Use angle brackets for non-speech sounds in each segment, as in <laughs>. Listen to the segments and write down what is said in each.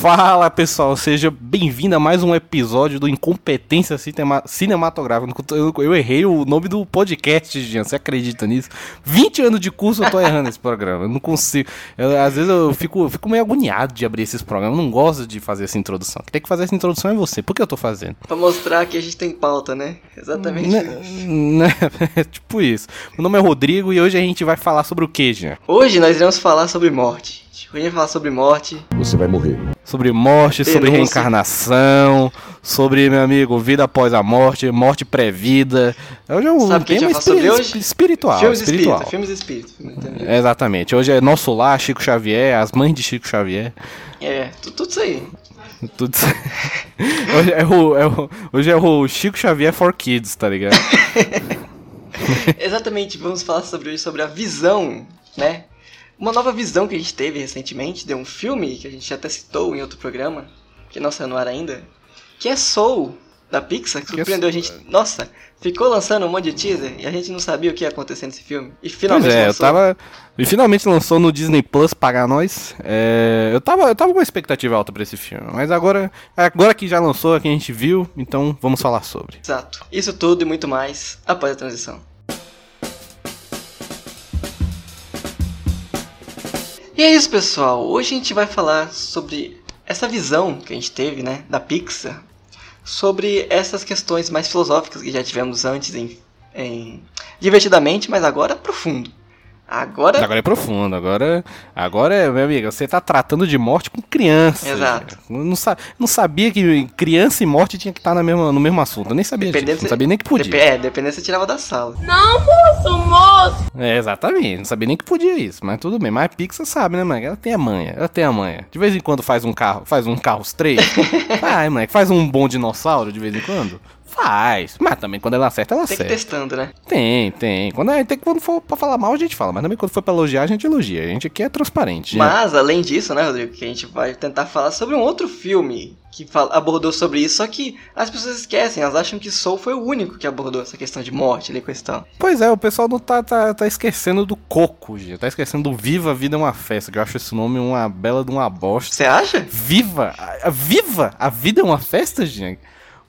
Fala pessoal, seja bem-vindo a mais um episódio do Incompetência Cinema Cinematográfica. Eu, eu, errei o nome do podcast, Jean, você acredita nisso? 20 anos de curso eu tô errando esse programa, eu não consigo. Eu, às vezes eu fico, eu fico meio agoniado de abrir esses programas, eu não gosto de fazer essa introdução. Quem tem que fazer essa introdução é você, por que eu tô fazendo? Pra mostrar que a gente tem pauta, né? Exatamente. Né, né, <laughs> tipo isso. Meu nome é Rodrigo e hoje a gente vai falar sobre o que, Jean? Hoje nós iremos falar sobre morte. Hoje a falar sobre morte. Você vai morrer. Sobre morte, Denúncia. sobre reencarnação, sobre, meu amigo, vida após a morte, morte pré-vida. Hoje é um Sabe tema espir sobre hoje? espiritual. Filmes espiritual. Espírita, filmes espíritos. Exatamente. Hoje é Nosso Lar, Chico Xavier, as mães de Chico Xavier. É, tudo, tudo isso aí. Tudo isso aí. <laughs> Hoje é o, é o, hoje é o Chico Xavier for Kids, tá ligado? <laughs> Exatamente, vamos falar sobre hoje, sobre a visão, né? Uma nova visão que a gente teve recentemente de um filme que a gente até citou em outro programa, que não saiu no ar ainda, que é Soul, da Pixar, que surpreendeu a gente. Nossa, ficou lançando um monte de teaser e a gente não sabia o que ia acontecer nesse filme. E finalmente pois é, lançou. eu tava. E finalmente lançou no Disney Plus pagar nós. É, eu, tava, eu tava com uma expectativa alta pra esse filme. Mas agora, agora que já lançou, aqui a gente viu, então vamos falar sobre. Exato. Isso tudo e muito mais após a transição. E é isso, pessoal. Hoje a gente vai falar sobre essa visão que a gente teve, né, da Pixar, sobre essas questões mais filosóficas que já tivemos antes em, em divertidamente, mas agora profundo. Agora... agora é profundo, agora, agora é, meu amigo, você tá tratando de morte com criança. Exato. Não, não sabia que criança e morte tinha que estar no mesmo, no mesmo assunto. Eu nem sabia disso, não sabia nem que podia. Dep é, dependendo você tirava da sala. Não, moço, moço! É, exatamente, não sabia nem que podia isso, mas tudo bem. Mas a Pixar sabe, né, mãe? Ela tem a manha, ela tem a manha. De vez em quando faz um carro, faz um carros três. <laughs> Vai, mãe, faz um bom dinossauro de vez em quando. Faz. Mas também quando ela acerta, ela acerta. Tem que testando, né? Tem, tem. Quando, é, tem, quando for pra falar mal, a gente fala. Mas também quando for pra elogiar, a gente elogia. A gente aqui é transparente. Mas, além disso, né, Rodrigo, que a gente vai tentar falar sobre um outro filme que abordou sobre isso, só que as pessoas esquecem, elas acham que Soul foi o único que abordou essa questão de morte ali, questão. Pois é, o pessoal não tá, tá, tá esquecendo do Coco, gente. Tá esquecendo do Viva a Vida é uma Festa, que eu acho esse nome uma bela de uma bosta. Você acha? Viva! A, a, viva! A vida é uma festa, gente?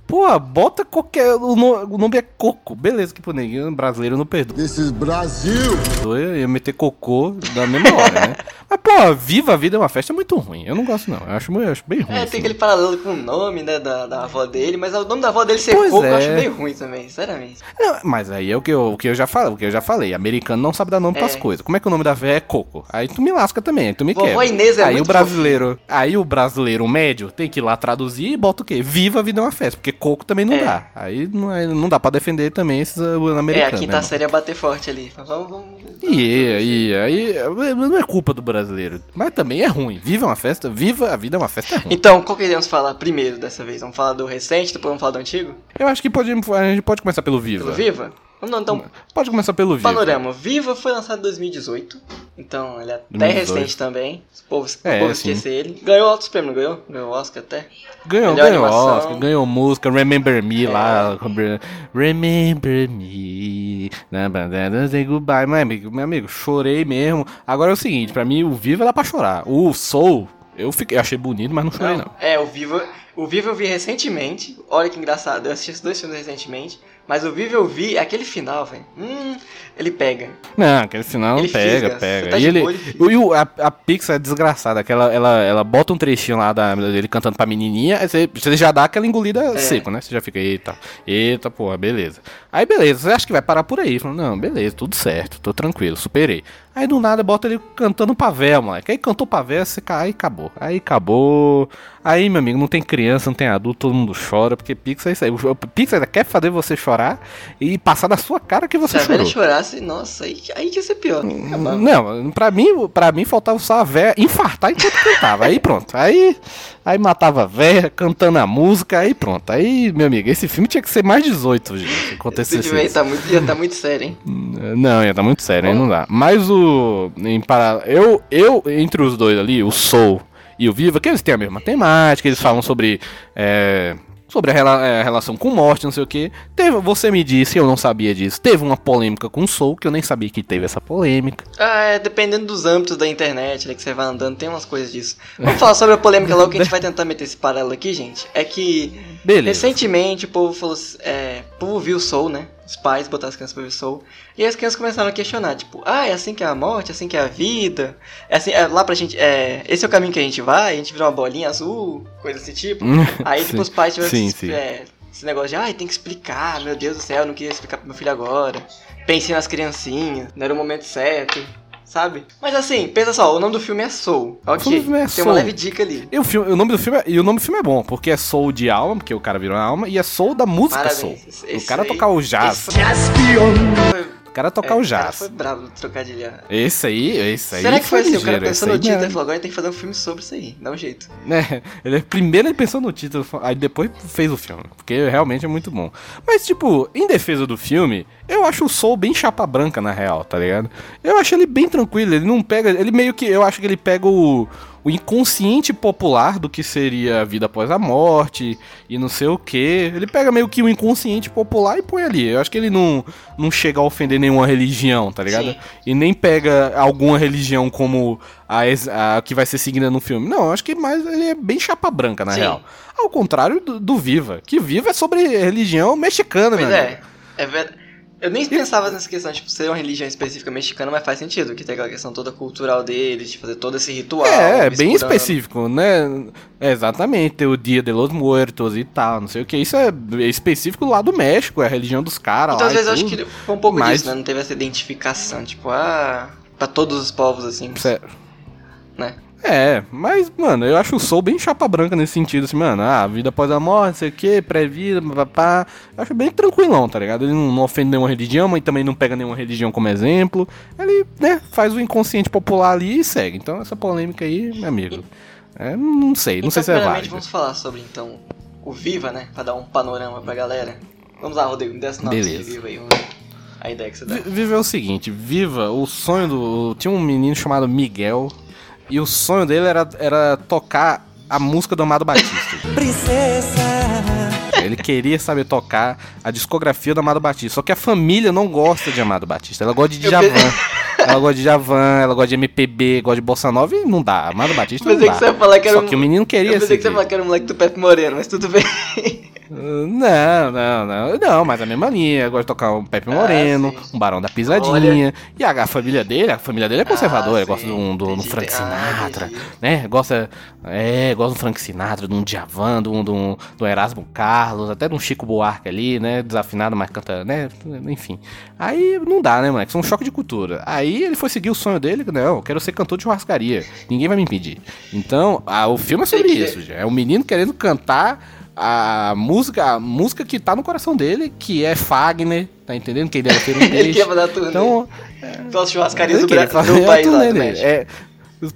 Pô, bota qualquer. O nome, o nome é Coco. Beleza, que pro neguinho brasileiro não perdoa. This is Brasil! Eu ia meter cocô da mesma hora, né? <laughs> Mas, pô, Viva a Vida é uma festa é muito ruim. Eu não gosto, não. Eu acho, eu acho bem ruim. É, assim. tem aquele paralelo com o nome, né, da, da avó dele, mas o nome da avó dele ser pois Coco é. eu acho meio ruim também, sinceramente. Não, mas aí é o que, eu, o que eu já falei, o que eu já falei. Americano não sabe dar nome é. pras coisas. Como é que o nome da véia é Coco? Aí tu me lasca também, aí tu me quer. Inês é aí o brasileiro, fofinho. aí o brasileiro médio tem que ir lá traduzir e bota o quê? Viva a Vida é uma festa, porque Coco também não é. dá. Aí não, não dá pra defender também esses americanos. É, a quinta né, série ia bater forte ali. Vamos, vamos, e, e aí, não é culpa do brasileiro. Mas também é ruim. Viva uma festa, viva a vida é uma festa é ruim. Então, qual queremos falar primeiro dessa vez? Vamos falar do recente, depois vamos falar do antigo? Eu acho que pode, a gente pode começar pelo Viva. Pelo Viva? Então, Pode começar pelo Viva. Panorama. Viva foi lançado em 2018. Então, ele é até 2018. recente também. Os povos, é, o povo esquecer ele. Ganhou altos prêmios, ganhou? Ganhou Oscar até. Ganhou, Melhor ganhou animação. Oscar, ganhou música, Remember Me é. lá. Remember Me. Na bandana say goodbye. Meu amigo, meu amigo, chorei mesmo. Agora é o seguinte, pra mim o Viva dá pra chorar. O Soul, eu, fiquei, eu achei bonito, mas não chorei não. não. É, o Viva... O Viva eu vi recentemente. Olha que engraçado, eu assisti esses dois filmes recentemente. Mas o Vivo eu vi, aquele final, velho. Hum, ele pega. Não, aquele final ele pega, fisga. pega. Tá e ele, o, a, a Pixar é desgraçada, que ela, ela, ela bota um trechinho lá da, dele cantando pra menininha, aí você, você já dá aquela engolida é. seco, né? Você já fica, eita, eita, porra, beleza. Aí beleza, você acha que vai parar por aí? Fala, não, beleza, tudo certo, tô tranquilo, superei. Aí do nada bota ele cantando pra véia, moleque. Aí cantou pra véia, você cai, aí acabou. Aí acabou. Aí, meu amigo, não tem criança, não tem adulto, todo mundo chora, porque Pixar é isso aí. O Pixar quer fazer você chorar e passar na sua cara que você Se chorou. Se a velha chorasse, nossa, aí, aí que ia ser pior. Não, pra mim, pra mim faltava só a véia infartar enquanto cantava. Aí pronto. Aí, aí matava a véia, cantando a música, aí pronto. Aí, meu amigo, esse filme tinha que ser mais 18, gente, se acontecesse esse filme aí tá muito, ia tá muito sério, hein? Não, ia tá muito sério, aí não dá. Mas o... Em para... eu, eu, entre os dois ali, o Soul e o Viva, que eles têm a mesma temática, eles falam sobre... É, sobre a, rela é, a, relação com morte, não sei o que. Teve, você me disse, eu não sabia disso. Teve uma polêmica com o Soul, que eu nem sabia que teve essa polêmica. Ah, é, dependendo dos âmbitos da internet, né, que você vai andando, tem umas coisas disso. Vamos falar sobre a polêmica logo que a gente <laughs> vai tentar meter esse paralelo aqui, gente. É que Beleza. recentemente o povo falou. É, o povo viu o Soul, né? Os pais botaram as crianças pra ver Soul. E as crianças começaram a questionar, tipo, ah, é assim que é a morte, é assim que é a vida. É assim, é, lá pra gente. É, esse é o caminho que a gente vai, a gente virou uma bolinha azul, coisa desse tipo. Aí, <laughs> tipo, os pais tiveram sim, sim. É, esse negócio de, ai, ah, tem que explicar, meu Deus do céu, eu não queria explicar pro meu filho agora. Pensei nas criancinhas, não era o momento certo sabe? Mas assim, pensa só, o nome do filme é Soul. Ok. O filme é Tem Soul. uma leve dica ali. E o, filme, o nome do filme é, e o nome do filme é bom, porque é Soul de alma, porque o cara virou alma, e é Soul da música Parabéns. Soul. Esse, o cara aí, tocar o jazz. Esse... O cara tocar é, o jazz. Foi bravo no trocadilho. Esse aí, esse aí. Será que foi, assim? O cara pensou no título e falou: agora tem que fazer um filme sobre isso aí. Dá um jeito. <laughs> É, ele, primeiro ele pensou no título, aí depois fez o filme. Porque realmente é muito bom. Mas, tipo, em defesa do filme, eu acho o Soul bem chapa branca, na real, tá ligado? Eu acho ele bem tranquilo. Ele não pega. Ele meio que. Eu acho que ele pega o o inconsciente popular do que seria a vida após a morte e não sei o que. Ele pega meio que o inconsciente popular e põe ali. Eu acho que ele não, não chega a ofender nenhuma religião, tá ligado? Sim. E nem pega alguma religião como a, a, que vai ser seguida no filme. Não, eu acho que mais ele é bem chapa branca, na Sim. real. Ao contrário do, do, Viva, que Viva é sobre religião mexicana, pois é. É verdade. Eu nem pensava nessa questão, tipo, ser uma religião específica mexicana, mas faz sentido, que tem aquela questão toda cultural deles, de fazer todo esse ritual. É, é bem específico, né? É exatamente, ter o Dia de los Muertos e tal, não sei o que. Isso é específico lá do México, é a religião dos caras então, lá. Então, às vezes, eu acho que foi um pouco mas... disso, né? Não teve essa identificação, tipo, ah, pra todos os povos, assim. Certo. Né? É, mas, mano, eu acho o Soul bem chapa branca nesse sentido, assim, mano, ah, vida após a morte, não sei o que, pré-vida, papá. Eu acho bem tranquilão, tá ligado? Ele não, não, ofende nenhuma religião, mas também não pega nenhuma religião como exemplo. Ele, né, faz o inconsciente popular ali e segue. Então, essa polêmica aí, meu amigo, é, não sei, não então, sei se é válido. vamos falar sobre, então, o Viva, né, pra dar um panorama pra galera. Vamos lá, Rodrigo, me desse nome de Viva aí, a ideia que você dá. Viva é o seguinte, Viva, o sonho do... Tinha um menino chamado Miguel e o sonho dele era, era tocar a música do Amado Batista. <laughs> Princesa! Ele queria saber tocar a discografia do Amado Batista. Só que a família não gosta de Amado Batista. Ela gosta de Djavan. ela gosta de Djavan, ela gosta de MPB, gosta de Bossa Nova e não dá. Amado Batista não dá. Que você ia falar que era Só um... que o menino queria Eu pensei que você ia falar que era um moleque do Pepe Moreno, mas tudo bem. Não, não, não. Não, mas a mesma linha. Eu gosto de tocar um Pepe ah, Moreno, ah, um Barão da Pisadinha. Olha. E a, a, família dele, a família dele é conservadora. Ah, gosta do, do, do Frank Sinatra, ah, né? Gosta, é, gosta do Frank Sinatra, de um Djavan, do, do, do Erasmo Carlos, até de um Chico Buarque ali, né? Desafinado, mas canta, né? Enfim. Aí não dá, né, moleque? Isso é um choque de cultura. Aí ele foi seguir o sonho dele, não, eu quero ser cantor de churrascaria. Ninguém vai me impedir. Então, a, o filme é sobre isso, já. É um menino querendo cantar a música, a música que tá no coração dele, que é Fagner, tá entendendo? Que ele deve ter um Ele quer a turnê. Então, é, churrascarias do, Brasil, do país lá do É,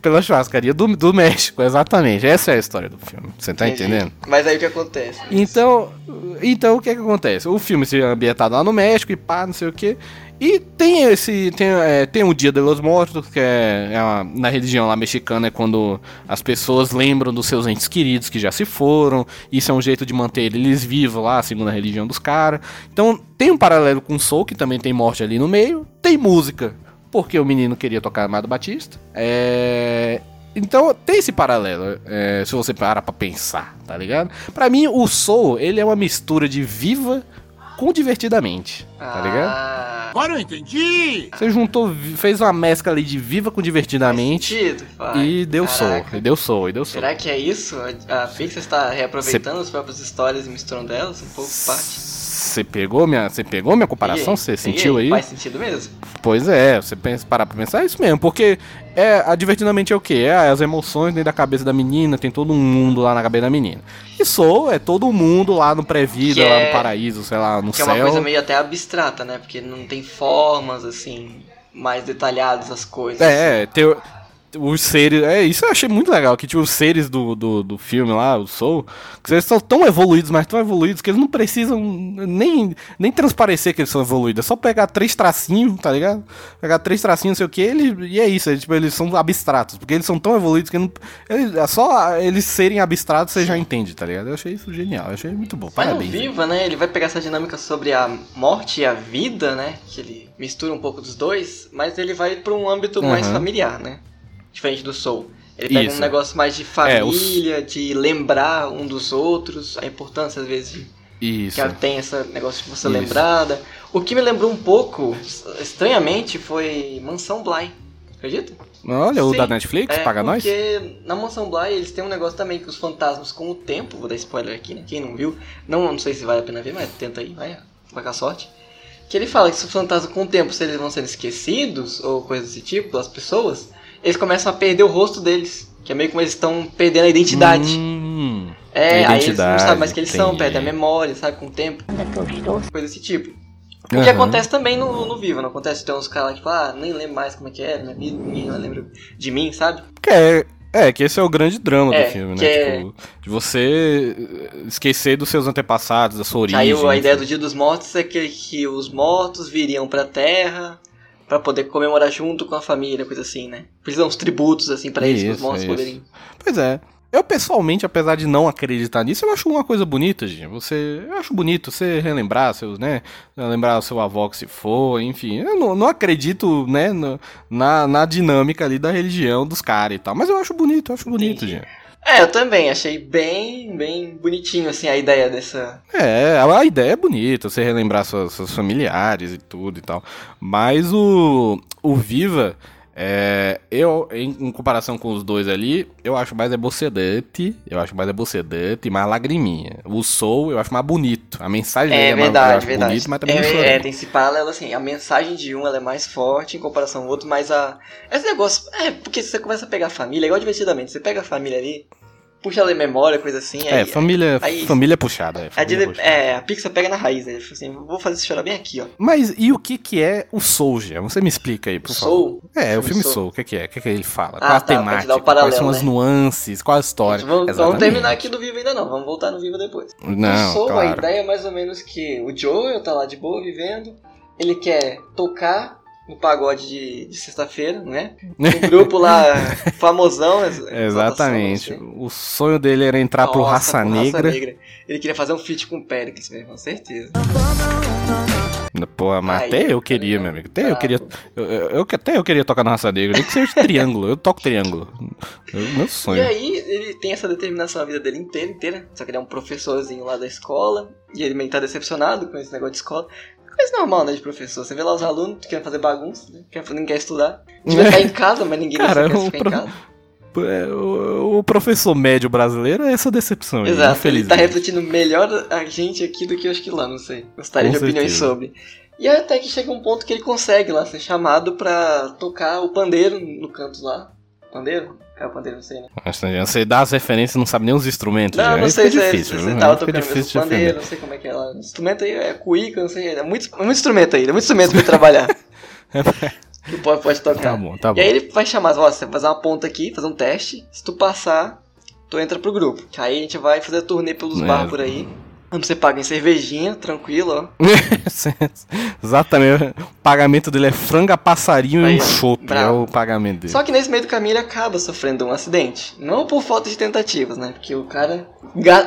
pela churrascaria do, do México, exatamente. Essa é a história do filme. Você tá Entendi. entendendo? Mas aí o que acontece? Então, então o que, é que acontece? O filme se ambientado lá no México e pá, não sei o que. E tem esse. Tem, é, tem o Dia de los Mortos, que é, é uma, na religião lá mexicana, é quando as pessoas lembram dos seus entes queridos que já se foram. Isso é um jeito de manter eles vivos lá, segundo a religião dos caras. Então tem um paralelo com o Soul, que também tem morte ali no meio. Tem música, porque o menino queria tocar Amado Batista. É. Então tem esse paralelo, é, se você parar pra pensar, tá ligado? Pra mim, o Soul, ele é uma mistura de Viva com Divertidamente, tá ligado? Ah, agora eu entendi! Você juntou, fez uma mescla ali de Viva com Divertidamente sentido, e deu Caraca. soul, e deu soul, e deu soul. Será que é isso? A Pixar está reaproveitando Cê... as próprias histórias e misturando elas um pouco parte? Você pegou minha, você pegou minha comparação? Você sentiu aí? Faz sentido mesmo. Pois é, você pensa, parar pra pensar é isso mesmo, porque é, a divertidamente é o quê? É as emoções dentro da cabeça da menina, tem todo um mundo lá na cabeça da menina. E Soul é todo mundo lá no pré-vida, lá no é paraíso, sei lá, no que céu. Que é uma coisa meio até abstrata, né? Porque não tem formas, assim, mais detalhadas as coisas. É, assim. teo os seres. É, isso eu achei muito legal. Que, tipo, os seres do, do, do filme lá, o Soul, que eles são tão evoluídos, mas tão evoluídos, que eles não precisam nem, nem transparecer que eles são evoluídos. É só pegar três tracinhos, tá ligado? Pegar três tracinhos, não sei o que, ele, e é isso. É, tipo, eles são abstratos. Porque eles são tão evoluídos que não, eles, é só eles serem abstratos você já entende, tá ligado? Eu achei isso genial. Eu achei muito bom. Mas Parabéns. Viva, né? Ele vai pegar essa dinâmica sobre a morte e a vida, né? Que ele mistura um pouco dos dois, mas ele vai para um âmbito uhum. mais familiar, né? Diferente do Soul. Ele pega Isso. um negócio mais de família, é, os... de lembrar um dos outros, a importância às vezes de Isso. que tem esse negócio de você Isso. lembrada. O que me lembrou um pouco, estranhamente, foi Mansão Bly. Acredita? Olha, Sim, o da Netflix, é, paga nós? Porque na Mansão Bly eles têm um negócio também que os fantasmas com o tempo, vou dar spoiler aqui, né? Quem não viu, não, não sei se vale a pena ver, mas tenta aí, vai, vai com a sorte. Que ele fala que se os fantasmas com o tempo, se eles vão sendo esquecidos, ou coisas desse tipo, pelas pessoas, eles começam a perder o rosto deles. Que é meio como eles estão perdendo a identidade. Hum, é, a identidade, aí eles não sabem mais quem eles entendi. são, perdem a memória, sabe, com o tempo. Coisa desse tipo. O uhum. que acontece também no, no Viva, não acontece? Tem uns caras lá, tipo, ah, nem lembro mais como é que era, minha vida, ninguém lembra de mim, sabe? Que é, é, que esse é o grande drama é, do filme, né? É... Tipo, de você esquecer dos seus antepassados, da sua origem. Aí a ideia do Dia dos Mortos é que, que os mortos viriam pra Terra para poder comemorar junto com a família, coisa assim, né? Precisam uns tributos, assim, para eles, os mortos poderem. Pois é. Eu, pessoalmente, apesar de não acreditar nisso, eu acho uma coisa bonita, gente. Você. Eu acho bonito você relembrar seus, né? Lembrar o seu avó que se for, enfim. Eu não, não acredito, né, na, na dinâmica ali da religião dos caras e tal. Mas eu acho bonito, eu acho bonito, gente. É, eu também, achei bem, bem bonitinho, assim, a ideia dessa... É, a ideia é bonita, você relembrar seus, seus familiares e tudo e tal, mas o, o Viva, é, eu, em, em, comparação com os dois ali, eu acho mais ebocedante, eu acho mais ebocedante e mais lagriminha. O Soul eu acho mais bonito, a mensagem é, é verdade, mais, verdade. bonito, mas também é, é, tem se fala, ela assim, a mensagem de um ela é mais forte em comparação ao outro, mas a... Esse negócio, é, porque você começa a pegar a família, igual divertidamente, você pega a família ali, puxa em memória, coisa assim. É, aí, família, aí, família puxada. É, família a, puxada. é, a Pixar pega na raiz, né? Assim, vou fazer você chorar bem aqui, ó. Mas e o que que é o Soul, Gê? Você me explica aí, por Soul? favor. É, o filme Soul. Soul, o que que é? O que que ele fala? Ah, qual a tá, temática? Paralelo, quais são as né? nuances? Qual a história? Vamos, vamos, terminar aqui do Vivo ainda não, vamos voltar no Vivo depois. Não, o Soul, claro. a ideia é mais ou menos que o Joel tá lá de boa, vivendo, ele quer tocar no pagode de, de sexta-feira, né? Um grupo lá <laughs> famosão. Exatamente. Assim. O sonho dele era entrar Nossa, pro Raça Negra. Raça Negra. Ele queria fazer um feat com o Péricles, com certeza. Pô, mas Aí, até eu queria, meu amigo. Até eu queria. Eu, eu, até eu queria tocar na raça negra. Nem que seja triângulo. Eu toco triângulo. É meu sonho. E aí, ele tem essa determinação a vida dele inteira, inteira. Só que ele é um professorzinho lá da escola. E ele meio tá decepcionado com esse negócio de escola. Coisa normal, né, de professor. Você vê lá os alunos querem fazer bagunça, né? Ninguém quer estudar. Devia ficar em casa, mas ninguém Cara, quer ficar pro... em casa. É, o, professor médio brasileiro é essa decepção. Exato, ele tá refletindo melhor a gente aqui do que eu acho que lá, não sei. Gostaria Com de certeza. opiniões sobre. E até que chega um ponto que ele consegue lá ser chamado pra tocar o pandeiro no canto lá. Pandeiro? É o pandeiro, não sei, né? Você dá as referências e não sabe nem os instrumentos. Não, não sei se é difícil, você tava tocando difícil pandeiro, não sei como é que é lá. O instrumento aí é cuíca, não sei. É muito, muito instrumento aí, é muito instrumento pra trabalhar. <laughs> que pode, pode tocar. Tá bom, tá bom. E aí ele vai chamar, ó, você vai fazer uma ponta aqui, fazer um teste. Se tu passar, tu entra pro grupo. Aí a gente vai fazer turnê pelos é. bar por aí. Você paga em cervejinha, tranquilo, ó. <laughs> Exatamente. O pagamento dele é franga, passarinho Aí, e um chope. É o pagamento dele. Só que nesse meio do caminho ele acaba sofrendo um acidente. Não por falta de tentativas, né? Porque o cara.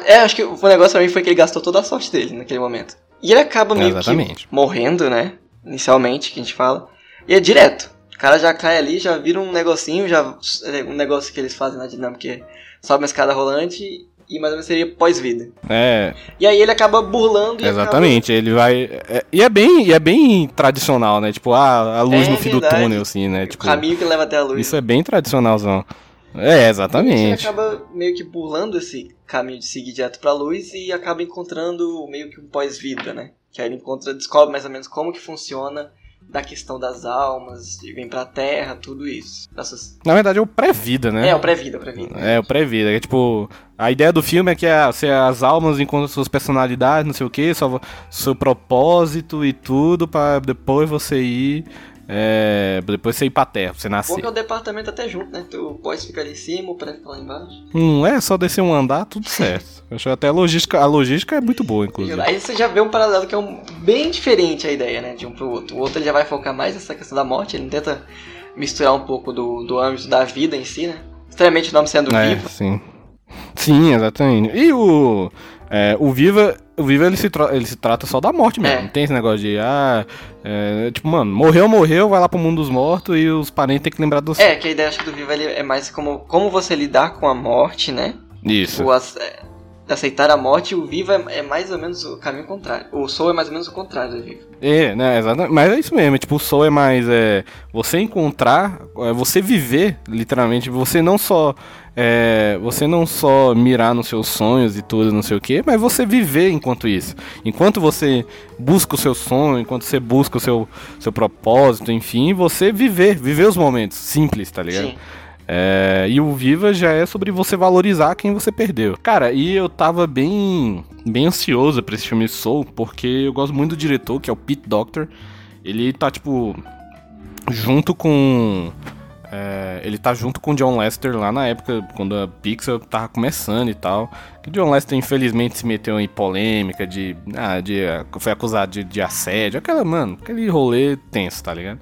É, acho que o negócio pra mim foi que ele gastou toda a sorte dele naquele momento. E ele acaba meio Exatamente. que morrendo, né? Inicialmente, que a gente fala. E é direto. O cara já cai ali, já vira um negocinho, já. Um negócio que eles fazem na dinâmica é sobe uma escada rolante e mais ou menos seria pós-vida. É. E aí ele acaba burlando e Exatamente, acaba... ele vai. É, e, é bem, e é bem tradicional, né? Tipo, ah, a luz é, no fim do túnel, assim, né? Tipo, o caminho que leva até a luz. Isso é bem tradicionalzão. É, exatamente. Ele acaba meio que burlando esse caminho de seguir direto pra luz e acaba encontrando meio que um pós-vida, né? Que aí ele encontra, descobre mais ou menos como que funciona da questão das almas, de vir pra terra, tudo isso. Na verdade é o pré-vida, né? É, o pré-vida, o pré-vida. É, o pré-vida. É tipo, a ideia do filme é que a, se as almas encontram suas personalidades, não sei o que, seu propósito e tudo, para depois você ir é, depois você ir pra terra, pra você nascer. Bom que é o departamento até junto, né? Tu pode ficar ali em cima, o prédio lá embaixo. Não é só descer um andar, tudo certo. <laughs> Eu acho até a logística, a logística é muito boa, inclusive. Aí você já vê um paralelo que é um, bem diferente a ideia, né? De um pro outro. O outro ele já vai focar mais nessa questão da morte, ele não tenta misturar um pouco do, do âmbito da vida em si, né? Extremamente o nome sendo é, vivo. Sim. Sim, exatamente. E o. É, o Viva, o Viva ele se, ele se trata só da morte mesmo. É. Não tem esse negócio de, ah, é, tipo, mano, morreu, morreu, vai lá pro mundo dos mortos e os parentes têm que lembrar do É, que a ideia acho que do Viva ele é mais como, como você lidar com a morte, né? Isso. O, aceitar a morte, o Viva é, é, mais ou menos o caminho contrário. O Soul é mais ou menos o contrário do Viva. É, né, exatamente. Mas é isso mesmo, tipo, o Soul é mais é, você encontrar, é, você viver, literalmente, você não só é, você não só mirar nos seus sonhos e tudo, não sei o que, mas você viver enquanto isso. Enquanto você busca o seu sonho, enquanto você busca o seu, seu propósito, enfim, você viver, viver os momentos simples, tá ligado? Sim. É, e o Viva já é sobre você valorizar quem você perdeu. Cara, e eu tava bem, bem ansioso pra esse filme Soul, porque eu gosto muito do diretor, que é o Pete Doctor. Ele tá, tipo, junto com. É, ele tá junto com John Lester lá na época, quando a Pixar tava começando e tal. Que John Lester, infelizmente, se meteu em polêmica de. Ah, de foi acusado de, de assédio. Aquela, mano, aquele rolê tenso, tá ligado?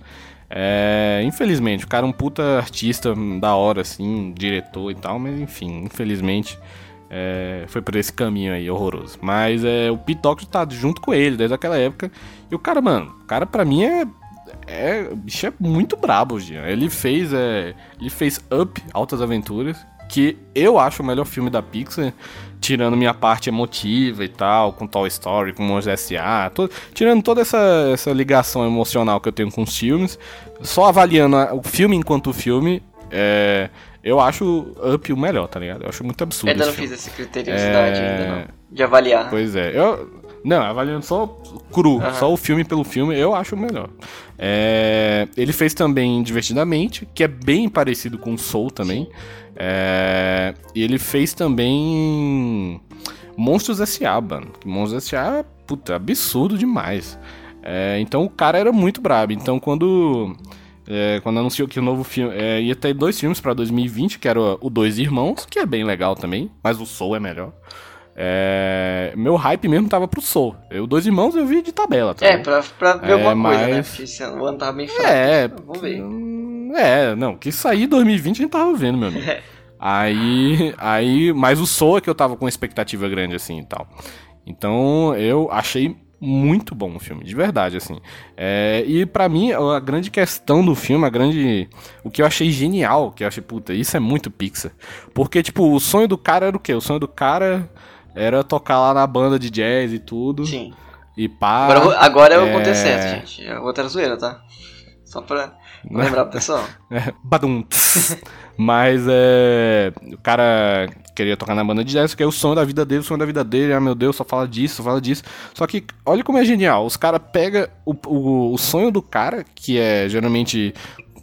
É, infelizmente, o cara é um puta artista da hora, assim, diretor e tal, mas enfim, infelizmente é, foi por esse caminho aí horroroso. Mas é, o Doctor tá junto com ele desde aquela época. E o cara, mano, o cara pra mim é. É, bicho é muito brabo, Jean. Ele fez, é, ele fez Up, Altas Aventuras, que eu acho o melhor filme da Pixar tirando minha parte emotiva e tal, com Toy Story, com Monstros S.A., tirando toda essa, essa ligação emocional que eu tenho com os filmes, só avaliando o filme enquanto filme, é, eu acho Up o melhor, tá ligado? Eu acho muito absurdo. Ainda não fiz esse criteriosidade é... ainda não, de avaliar. Pois é, eu... Não, avaliando só cru, uhum. só o filme pelo filme, eu acho o melhor. É, ele fez também Divertidamente, que é bem parecido com Soul também. É, e ele fez também Monstros S.A., mano. Monstros S.A. é puta, absurdo demais. É, então o cara era muito brabo. Então quando. É, quando anunciou que o novo filme. É, ia ter dois filmes pra 2020, que era o Dois Irmãos, que é bem legal também, mas o Soul é melhor. É, meu hype mesmo tava pro Soul. Eu, Dois Irmãos eu vi de tabela, tá? É, pra, pra ver alguma mas... coisa, né? Porque esse ano tava bem fraco. É, vamos ver. É, não, que sair 2020 a gente tava vendo, meu amigo. <laughs> aí, aí, mas o Soa que eu tava com expectativa grande assim e tal. Então, eu achei muito bom o filme, de verdade, assim. É, e para mim, a grande questão do filme, a grande. O que eu achei genial, que eu achei, puta, isso é muito Pixar. Porque, tipo, o sonho do cara era o quê? O sonho do cara era tocar lá na banda de jazz e tudo. Sim. E pá. Agora, agora é o certo, gente. A outra zoeira, tá? Só pra lembrar pro pessoal. <laughs> É, badum. Mas é. O cara queria tocar na banda de jazz, que é o sonho da vida dele, o sonho da vida dele, ah meu Deus, só fala disso, só fala disso. Só que olha como é genial, os caras pegam o, o, o sonho do cara, que é geralmente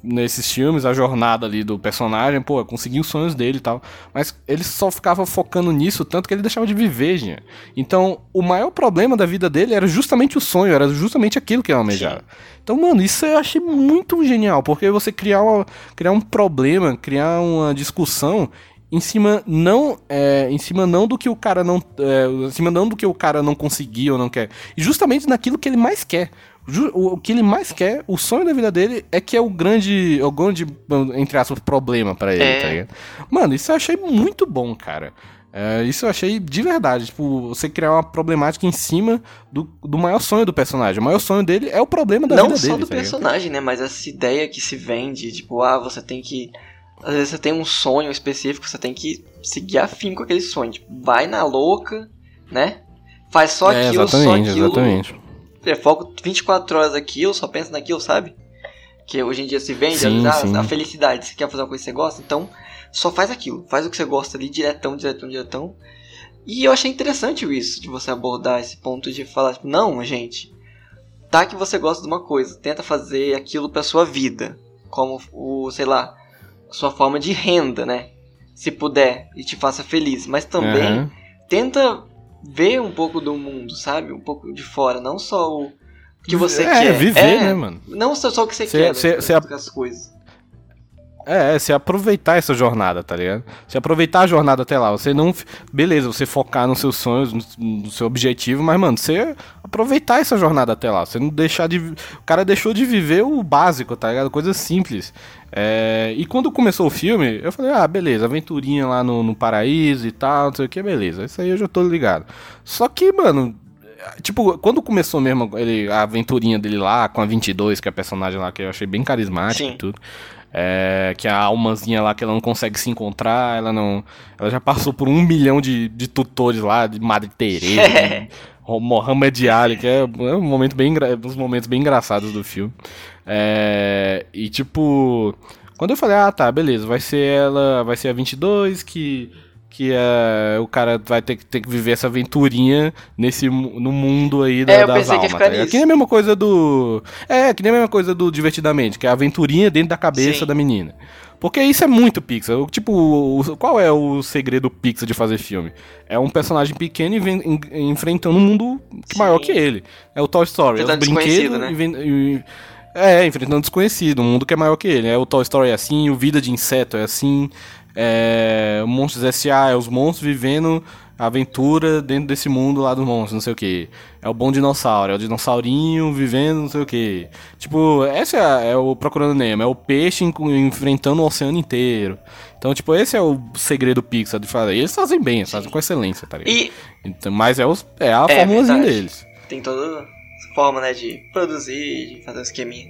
nesses filmes, a jornada ali do personagem, pô, conseguir os sonhos dele e tal. Mas ele só ficava focando nisso, tanto que ele deixava de viver, gente. Então, o maior problema da vida dele era justamente o sonho, era justamente aquilo que ele almejava. Então, mano, isso eu achei muito genial, porque você criar, uma, criar um problema, criar uma discussão em cima não é, em cima não do que o cara não é, em cima não do que o cara não conseguiu ou não quer e justamente naquilo que ele mais quer o que ele mais quer, o sonho da vida dele é que é o grande, é o grande entre aspas, problema para ele, é. tá ligado? Mano, isso eu achei muito bom, cara. É, isso eu achei de verdade, tipo, você criar uma problemática em cima do, do maior sonho do personagem. O maior sonho dele é o problema da Não vida dele. Não só do tá personagem, né? Mas essa ideia que se vende, tipo, ah, você tem que. Às vezes você tem um sonho específico, você tem que seguir afim com aquele sonho. Tipo, vai na louca, né? Faz só é, aquilo, só aquilo. Exatamente é, foco 24 horas aquilo, só pensa naquilo, sabe? Que hoje em dia se vende sim, a, sim. a, felicidade. Você quer fazer uma coisa que você gosta, então só faz aquilo. Faz o que você gosta ali, diretão, diretão, diretão. E eu achei interessante isso, de você abordar esse ponto de falar, tipo, não, gente, tá que você gosta de uma coisa, tenta fazer aquilo pra sua vida. Como o, sei lá, sua forma de renda, né? Se puder, e te faça feliz. Mas também uhum. tenta ver um pouco do mundo, sabe? Um pouco de fora, não só o, que você é, quer. viver, é, né, mano? Não só, só o que você Cê- quer cê- das, cê- das coisas. É, é, você aproveitar essa jornada, tá ligado? Você aproveitar a jornada até lá. Você não. Beleza, você focar nos seus sonhos, no, no seu objetivo, mas, mano, você aproveitar essa jornada até lá. Você não deixar de. O cara deixou de viver o básico, tá ligado? Coisa simples. É, e quando começou o filme, eu falei, ah, beleza, aventurinha lá no, no paraíso e tal, não sei o que, beleza. Isso aí eu já tô ligado. Só que, mano. Tipo, quando começou mesmo ele, a aventurinha dele lá com a 22, que é a personagem lá que eu achei bem carismática Sim. e tudo. É, que a almazinha lá que ela não consegue se encontrar, ela não. Ela já passou por um milhão de, de tutores lá, de Madre Teresa, <laughs> de Mohamed Ali, que é, é um momento bem, um dos momentos bem engraçados do filme. É, e tipo, quando eu falei, ah tá, beleza, vai ser ela, vai ser a 22 que que é, o cara vai ter que, ter que viver essa aventurinha nesse no mundo aí da, É, eu das que almas. tá ligado? nisso. que nem a mesma coisa do é que nem a mesma coisa do divertidamente, que é a aventurinha dentro da cabeça Sim. da menina. Porque isso é muito Pixar. O- Tipo, o- qual é o segredo Pixar de fazer filme? É um personagem pequeno en- enfrentando um mundo que- maior Sim. que ele. É o Toy Story. É brinquedos desconhecido, né? e e- É, enfrentando desconhecido, um mundo que é maior que ele. É o Toy Story é assim, o Vida de Inseto é assim, é, o Monstros S.A. é os monstros vivendo a aventura dentro desse mundo lá dos monstros, não sei o que. É o bom dinossauro, é o dinossaurinho vivendo não sei o que. Tipo, esse é, é o Procurando Nemo, é o peixe en- enfrentando o oceano inteiro. Então, tipo, esse é o segredo Pixar de fazer. E eles fazem bem, eles fazem com excelência, tá ligado? E Então, mas é, os, é a É, formulazinha deles. tem toda forma, né, de produzir, de fazer um esqueminha.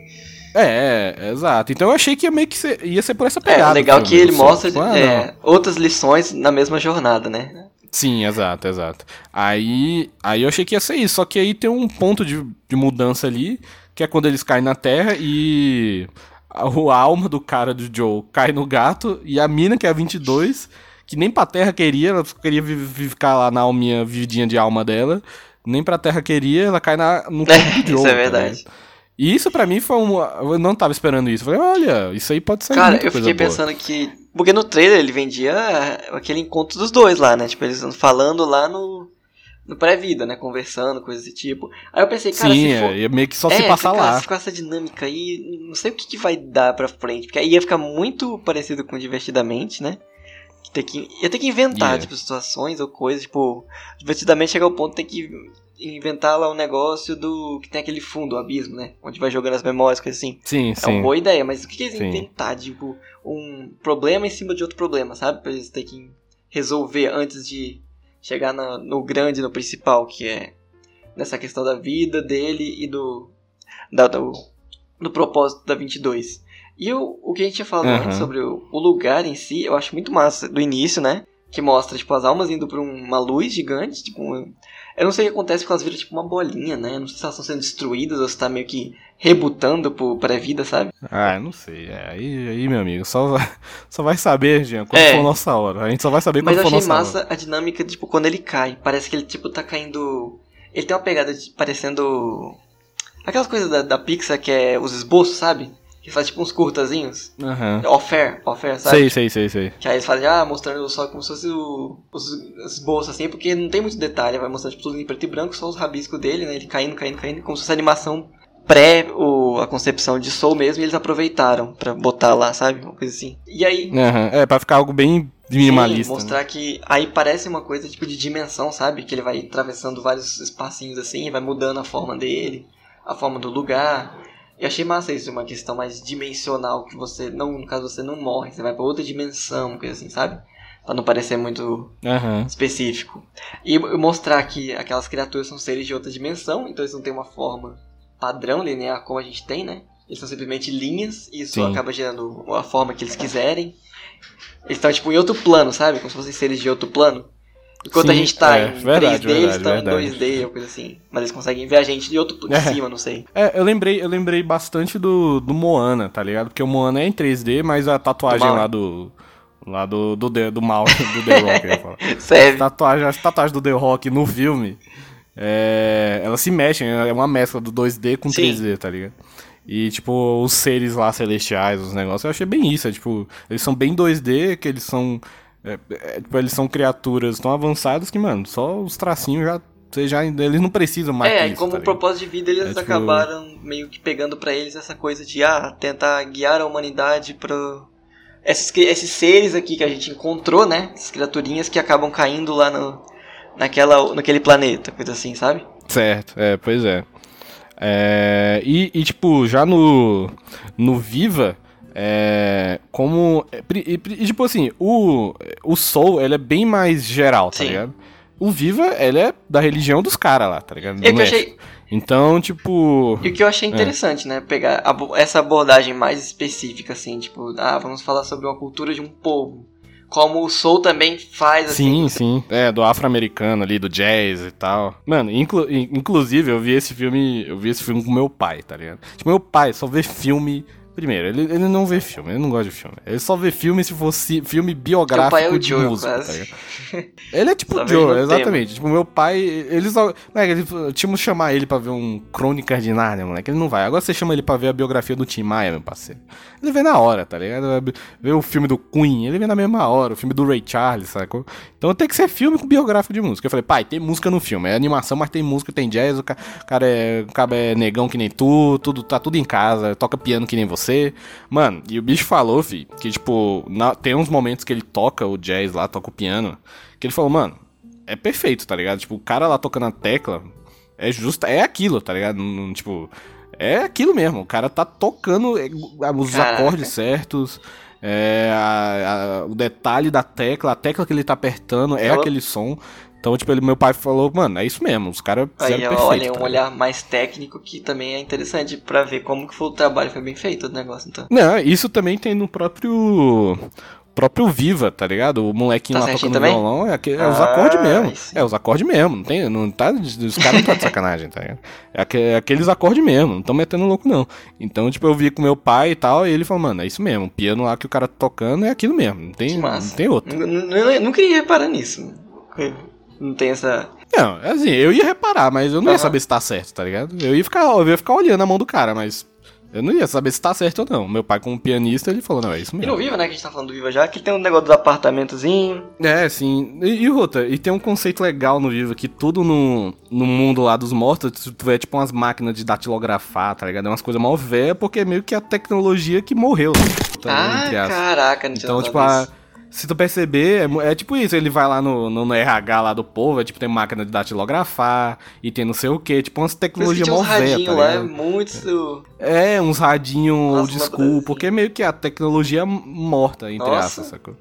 É, é, exato. Então eu achei que ia meio que ser, ia ser por essa É, pegada. legal o que ele só. mostra Tipo, ah, é, outras lições na mesma jornada, né? Sim, exato, exato. Aí, aí eu achei que ia ser isso, só que aí tem um ponto de, de mudança ali, que é quando eles caem na terra e a, a alma do cara do Joe cai no gato e a mina, que é a 22, que nem pra terra queria, ela queria ficar lá na alminha vividinha de alma dela, nem pra terra queria, ela cai na, no corpo do Joe. Isso é tá verdade. E isso pra mim foi um. Eu não tava esperando isso. Eu falei, olha, isso aí pode ser Cara, eu fiquei boa. pensando que. Porque no trailer ele vendia aquele encontro dos dois lá, né? Tipo, eles falando lá no. No pré-vida, né? Conversando, coisas desse tipo. Aí eu pensei, cara, Sim, se for. é, ia meio que só é, se passar cara, lá. se ficar essa dinâmica aí, não sei o que, que vai dar pra frente. Porque aí ia ficar muito parecido com Divertidamente, né? Que Ter que, ia ter que inventar, Ia. tipo, situações ou coisas, tipo, divertidamente chega ao ponto de ter que inventar lá um negócio do. que tem aquele fundo, o abismo, né? Onde vai jogando as memórias, coisas assim. Sim, É sim. uma boa ideia, mas o que, que eles Sim. inventar? Tipo, um problema em cima de outro problema, sabe? Pra eles terem que resolver antes de chegar na- no grande, no principal, que é nessa questão da vida dele e do. Da, do, do propósito da 22. E o, o que a gente tinha falado Aham. antes sobre o, o lugar em si, eu acho muito massa do início, né? Que mostra, tipo, as almas indo pra uma luz gigante, tipo, um- eu não sei o que acontece porque elas viram tipo uma bolinha, né? Eu não sei se elas estão sendo destruídas ou se tá meio que rebutando pro, pra vida, sabe? Ah, eu não sei. É, aí, aí, meu amigo, só, vai- <laughs> só vai saber, Jean, quando É. for nossa hora. A gente só vai saber Mas quando eu for achei nossa massa a dinâmica, tipo, quando ele cai. Parece que ele, tipo, tá caindo. Ele tem uma pegada de, parecendo. Aquelas coisas da, da Pixar que é os esboços, sabe? Que faz tipo uns curtazinhos. Aham. Off-air, off-air, sabe? Sei, sei, sei, sei. Que aí eles fazem, ah, mostrando só como se fosse o, os esboços assim, porque não tem muito detalhe, vai mostrando tipo, tudo em preto e branco, só os rabiscos dele, né? Ele caindo, caindo, caindo, como se fosse animação pré o, a concepção de Soul mesmo, e eles aproveitaram pra botar lá, sabe? Uma coisa assim. E aí, Aham. É, pra ficar algo bem minimalista. Sim, mostrar que aí parece uma coisa tipo de dimensão, sabe? Que ele vai atravessando vários espacinhos assim, vai mudando a forma dele, a forma do lugar. E achei massa isso, uma questão mais dimensional, que você, não, no caso você não morre, você vai pra outra dimensão, coisa assim, sabe? Pra não parecer muito? Aham. específico. E mostrar que aquelas criaturas são seres de outra dimensão, então eles não têm uma forma padrão, linear como a gente tem, né? Eles são simplesmente linhas, e isso Sim. acaba gerando a forma que eles quiserem. Eles estão tipo em outro plano, sabe? Como se fossem seres de outro plano. Enquanto a Sim, gente tá é, em verdade, 3D, eles verdade, estão verdade. em 2D ou coisa assim. Mas eles conseguem ver a gente de outro de É. cima, não sei. É, eu lembrei, eu lembrei bastante do, do Moana, tá ligado? Porque o Moana é em 3D, mas a tatuagem Do lá do. Lá do, do, The- do mal, do The Rock, eu falar. <laughs> Serve. tatuagem, as tatuagens do The Rock no filme, é, elas se mexem, é uma mescla do 2D com Sim. 3D, tá ligado? E, tipo, os seres lá celestiais, os negócios, eu achei bem isso. É, tipo, eles são bem 2D, que eles são. É, é, tipo, eles são criaturas tão avançadas que, mano, só os tracinhos já Você já, eles não precisam mais É, disso, como tá propósito de vida, eles É, tipo- acabaram meio que pegando pra eles essa coisa de ah, tentar guiar a humanidade pro. Esses, esses seres aqui que a gente encontrou, né? Essas criaturinhas que acabam caindo lá no, naquela, naquele planeta, coisa assim, sabe? Certo, é, pois é. É, e, e, tipo, já no, no Viva, é, como. é, E, e, tipo assim, o, o Soul, ele é bem mais geral, tá Sim. ligado? O Viva, ele é da religião dos caras lá, tá ligado? Que eu México. achei, Então, tipo. e o que eu achei interessante, né? Pegar abo- essa abordagem mais específica, assim, tipo, ah, vamos falar sobre uma cultura de um povo. Como o Soul também faz, assim. Sim, sim. É, do afro-americano ali, do jazz e tal. Mano, inclu- in- inclusive eu vi esse filme. Eu vi esse filme com meu pai, tá ligado? Tipo, meu pai só vê filme. Primeiro, ele, ele não vê filme, ele não gosta de filme. Ele só vê filme se fosse filme biográfico Teu pai é o de Joe, música, tá? Ele é tipo o Joe, tema. exatamente. Tipo, meu pai, ele só. Moleque, ele, tínhamos chamar ele pra ver um Crônicas de Nárnia, moleque. Ele não vai. Agora você chama ele pra ver a biografia do Tim Maia, meu parceiro. Ele vê na hora, tá ligado? Vê o filme do Queen, ele vê na mesma hora. O filme do Ray Charles, sacou? Então tem que ser filme com biográfico de música. Eu falei, pai, tem música no filme. É animação, mas tem música, tem jazz. O ca- cara é, o cara é negão que nem tu, tudo, tá tudo em casa. Toca piano que nem você. Mano, e o bicho falou, fi, que tipo, na- tem uns momentos que ele toca o jazz lá, toca o piano. Que ele falou, mano, é perfeito, tá ligado? Tipo, o cara lá tocando a tecla é justo, é aquilo, tá ligado? Não- tipo, é aquilo mesmo. O cara tá tocando é, os Caraca. acordes certos. É, a- a- o detalhe da tecla, a tecla que ele tá apertando é Ela- aquele som. Então, tipo, ele, meu pai falou, mano, é isso mesmo, os caras Aí, fizeram ó, perfeito. olha, tá um olhar mais técnico que também é interessante pra ver como que foi o trabalho, foi bem feito o negócio, então. Não, isso também tem no próprio próprio Viva, tá ligado? O molequinho Tá lá tocando também? violão, é, é os Ah, acordes mesmo. aí sim. É os acordes mesmo, não tem, não tá, os caras não tá de sacanagem, tá ligado? É, aque- é aqueles acordes mesmo, não tão metendo louco não. Então, tipo, eu vi com meu pai e tal, e ele falou, mano, é isso mesmo, o piano lá que o cara tá tocando é aquilo mesmo, não tem, não tem outro. Nunca ia reparar nisso. Não tem essa. Não, assim, eu ia reparar, mas eu não ia Aham. saber se tá certo, tá ligado? Eu ia ficar, eu ia ficar olhando a mão do cara, mas eu não ia saber se tá certo ou não. Meu pai, como pianista, ele falou, não, é isso E mesmo. no Viva, né, que a gente tá falando do Viva já, que tem um negócio do apartamentozinho. É, sim. E, e outra, e tem um conceito legal no Viva, que tudo no, no mundo lá dos mortos, tu tu vê tipo umas máquinas de datilografar, tá ligado? É umas coisas mal velhas, porque é meio que a tecnologia que morreu. tá, ah, caraca, não tinha Então, tipo, a- isso. Se tu perceber, é, é tipo isso, ele vai lá no, no, no RH lá do povo, é tipo, tem máquina de datilografar, e tem não sei o que, tipo umas tecnologias velhas, radinhos tá é muito. É, uns radinhos old school, porque é meio que a tecnologia morta, entre Nossa. aspas, sacou?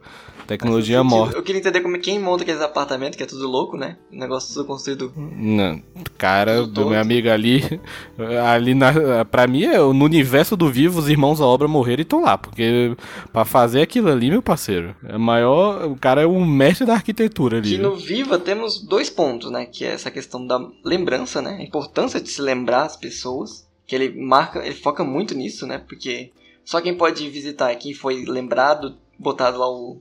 Tecnologia morta. Eu queria entender como é quem monta aqueles apartamentos, que é tudo louco, né? O negócio tudo construído. Não, cara, do meu amigo ali, <laughs> ali na, pra mim, é, no universo do vivo, os irmãos à obra morreram e estão lá, porque pra fazer aquilo ali, meu parceiro, é maior, o cara é o mestre da arquitetura ali. Que viu? no Viva temos dois pontos, né? Que é essa questão da lembrança, né? A importância de se lembrar as pessoas. Que ele marca, ele foca muito nisso, né? Porque só quem pode visitar é quem foi lembrado, botado lá o,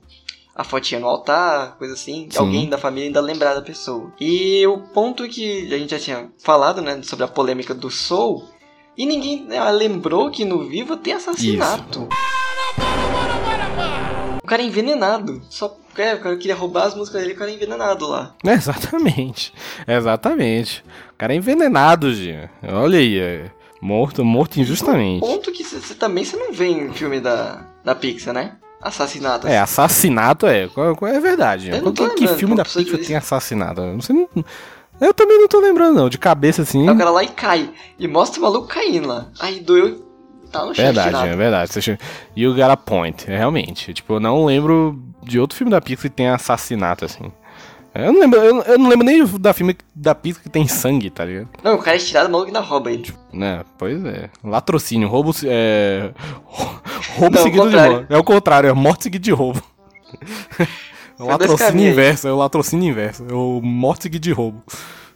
a fotinha no altar, coisa assim. Sim. Alguém da família ainda lembrar da pessoa. E o ponto que a gente já tinha falado, né? Sobre a polêmica do Soul. E ninguém né, lembrou que no Viva tem assassinato. O cara é envenenado. Só é, o cara queria roubar as músicas dele, o cara é envenenado lá. <laughs> Exatamente, exatamente. O cara é envenenado, Gia. Olha aí, é morto, morto injustamente. Ponto que você também você não vê em filme da, da Pixar, né? Assassinato. É, assassinato é. É verdade. Eu Qual- que, filme da Pixar tem assassinato? Eu, não eu também não tô lembrando, não. De cabeça assim. Aí o cara lá e cai. E mostra o maluco caindo lá. Aí doeu. Tá no chão Verdade, é verdade. Você chama- You got a point, é, realmente. Tipo, eu não lembro de outro filme da Pixar que tem assassinato, assim. Eu não lembro, eu, eu não lembro nem da filme da Pixar que tem sangue, tá ligado? Não, o cara é estirado, maluco ainda rouba ele. Né, pois é. Latrocínio, roubo. É. <laughs> Roubo Não, seguido de morte. É o contrário, é morte seguida de roubo. <laughs> É o latrocínio inverso, é o latrocínio inverso. É o morte seguida de roubo.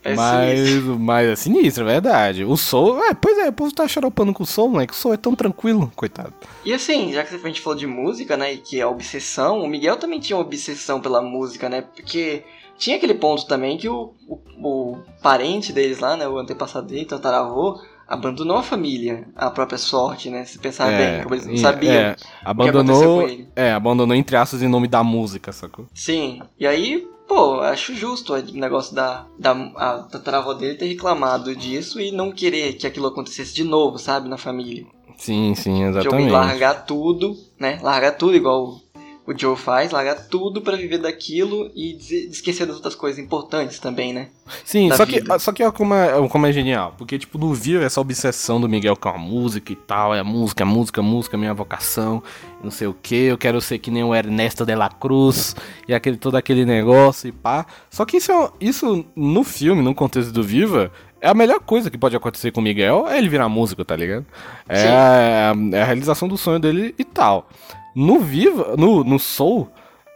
É mas, sinistro. mas é sinistro, é verdade. O Soul. É, pois é, o povo tá xaropando com o Soul, né? Que o Soul é tão tranquilo, coitado. E assim, já que a gente falou de música, né? E que é obsessão, o Miguel também tinha obsessão pela música, né? Porque tinha aquele ponto também que o, o, o parente deles lá, né? O antepassado dele, tataravô, abandonou a família, a própria sorte, né? Se pensar bem, como eles não sabiam. é, abandonou. É, abandonou entre aspas em nome da música, sacou? Sim, e aí pô, acho justo o negócio da, da a tataravó dele ter reclamado disso e não querer que aquilo acontecesse de novo, sabe, na família. Sim, sim, exatamente. De largar tudo, né? Largar tudo igual o Joe faz, largar tudo para viver daquilo e esquecer das outras coisas importantes também, né? Sim, só que, só que olha como é, como é genial. Porque, tipo, no Vivo essa obsessão do Miguel com a música e tal, é a música, a música, a música, minha vocação, não sei o que, eu quero ser que nem o Ernesto de la Cruz e aquele, todo aquele negócio e pá. Só que isso, é, isso no filme, no contexto do Viva, é a melhor coisa que pode acontecer com o Miguel é ele virar músico, tá ligado? É a, é a, realização do sonho dele e tal. No Viva, no, no Soul,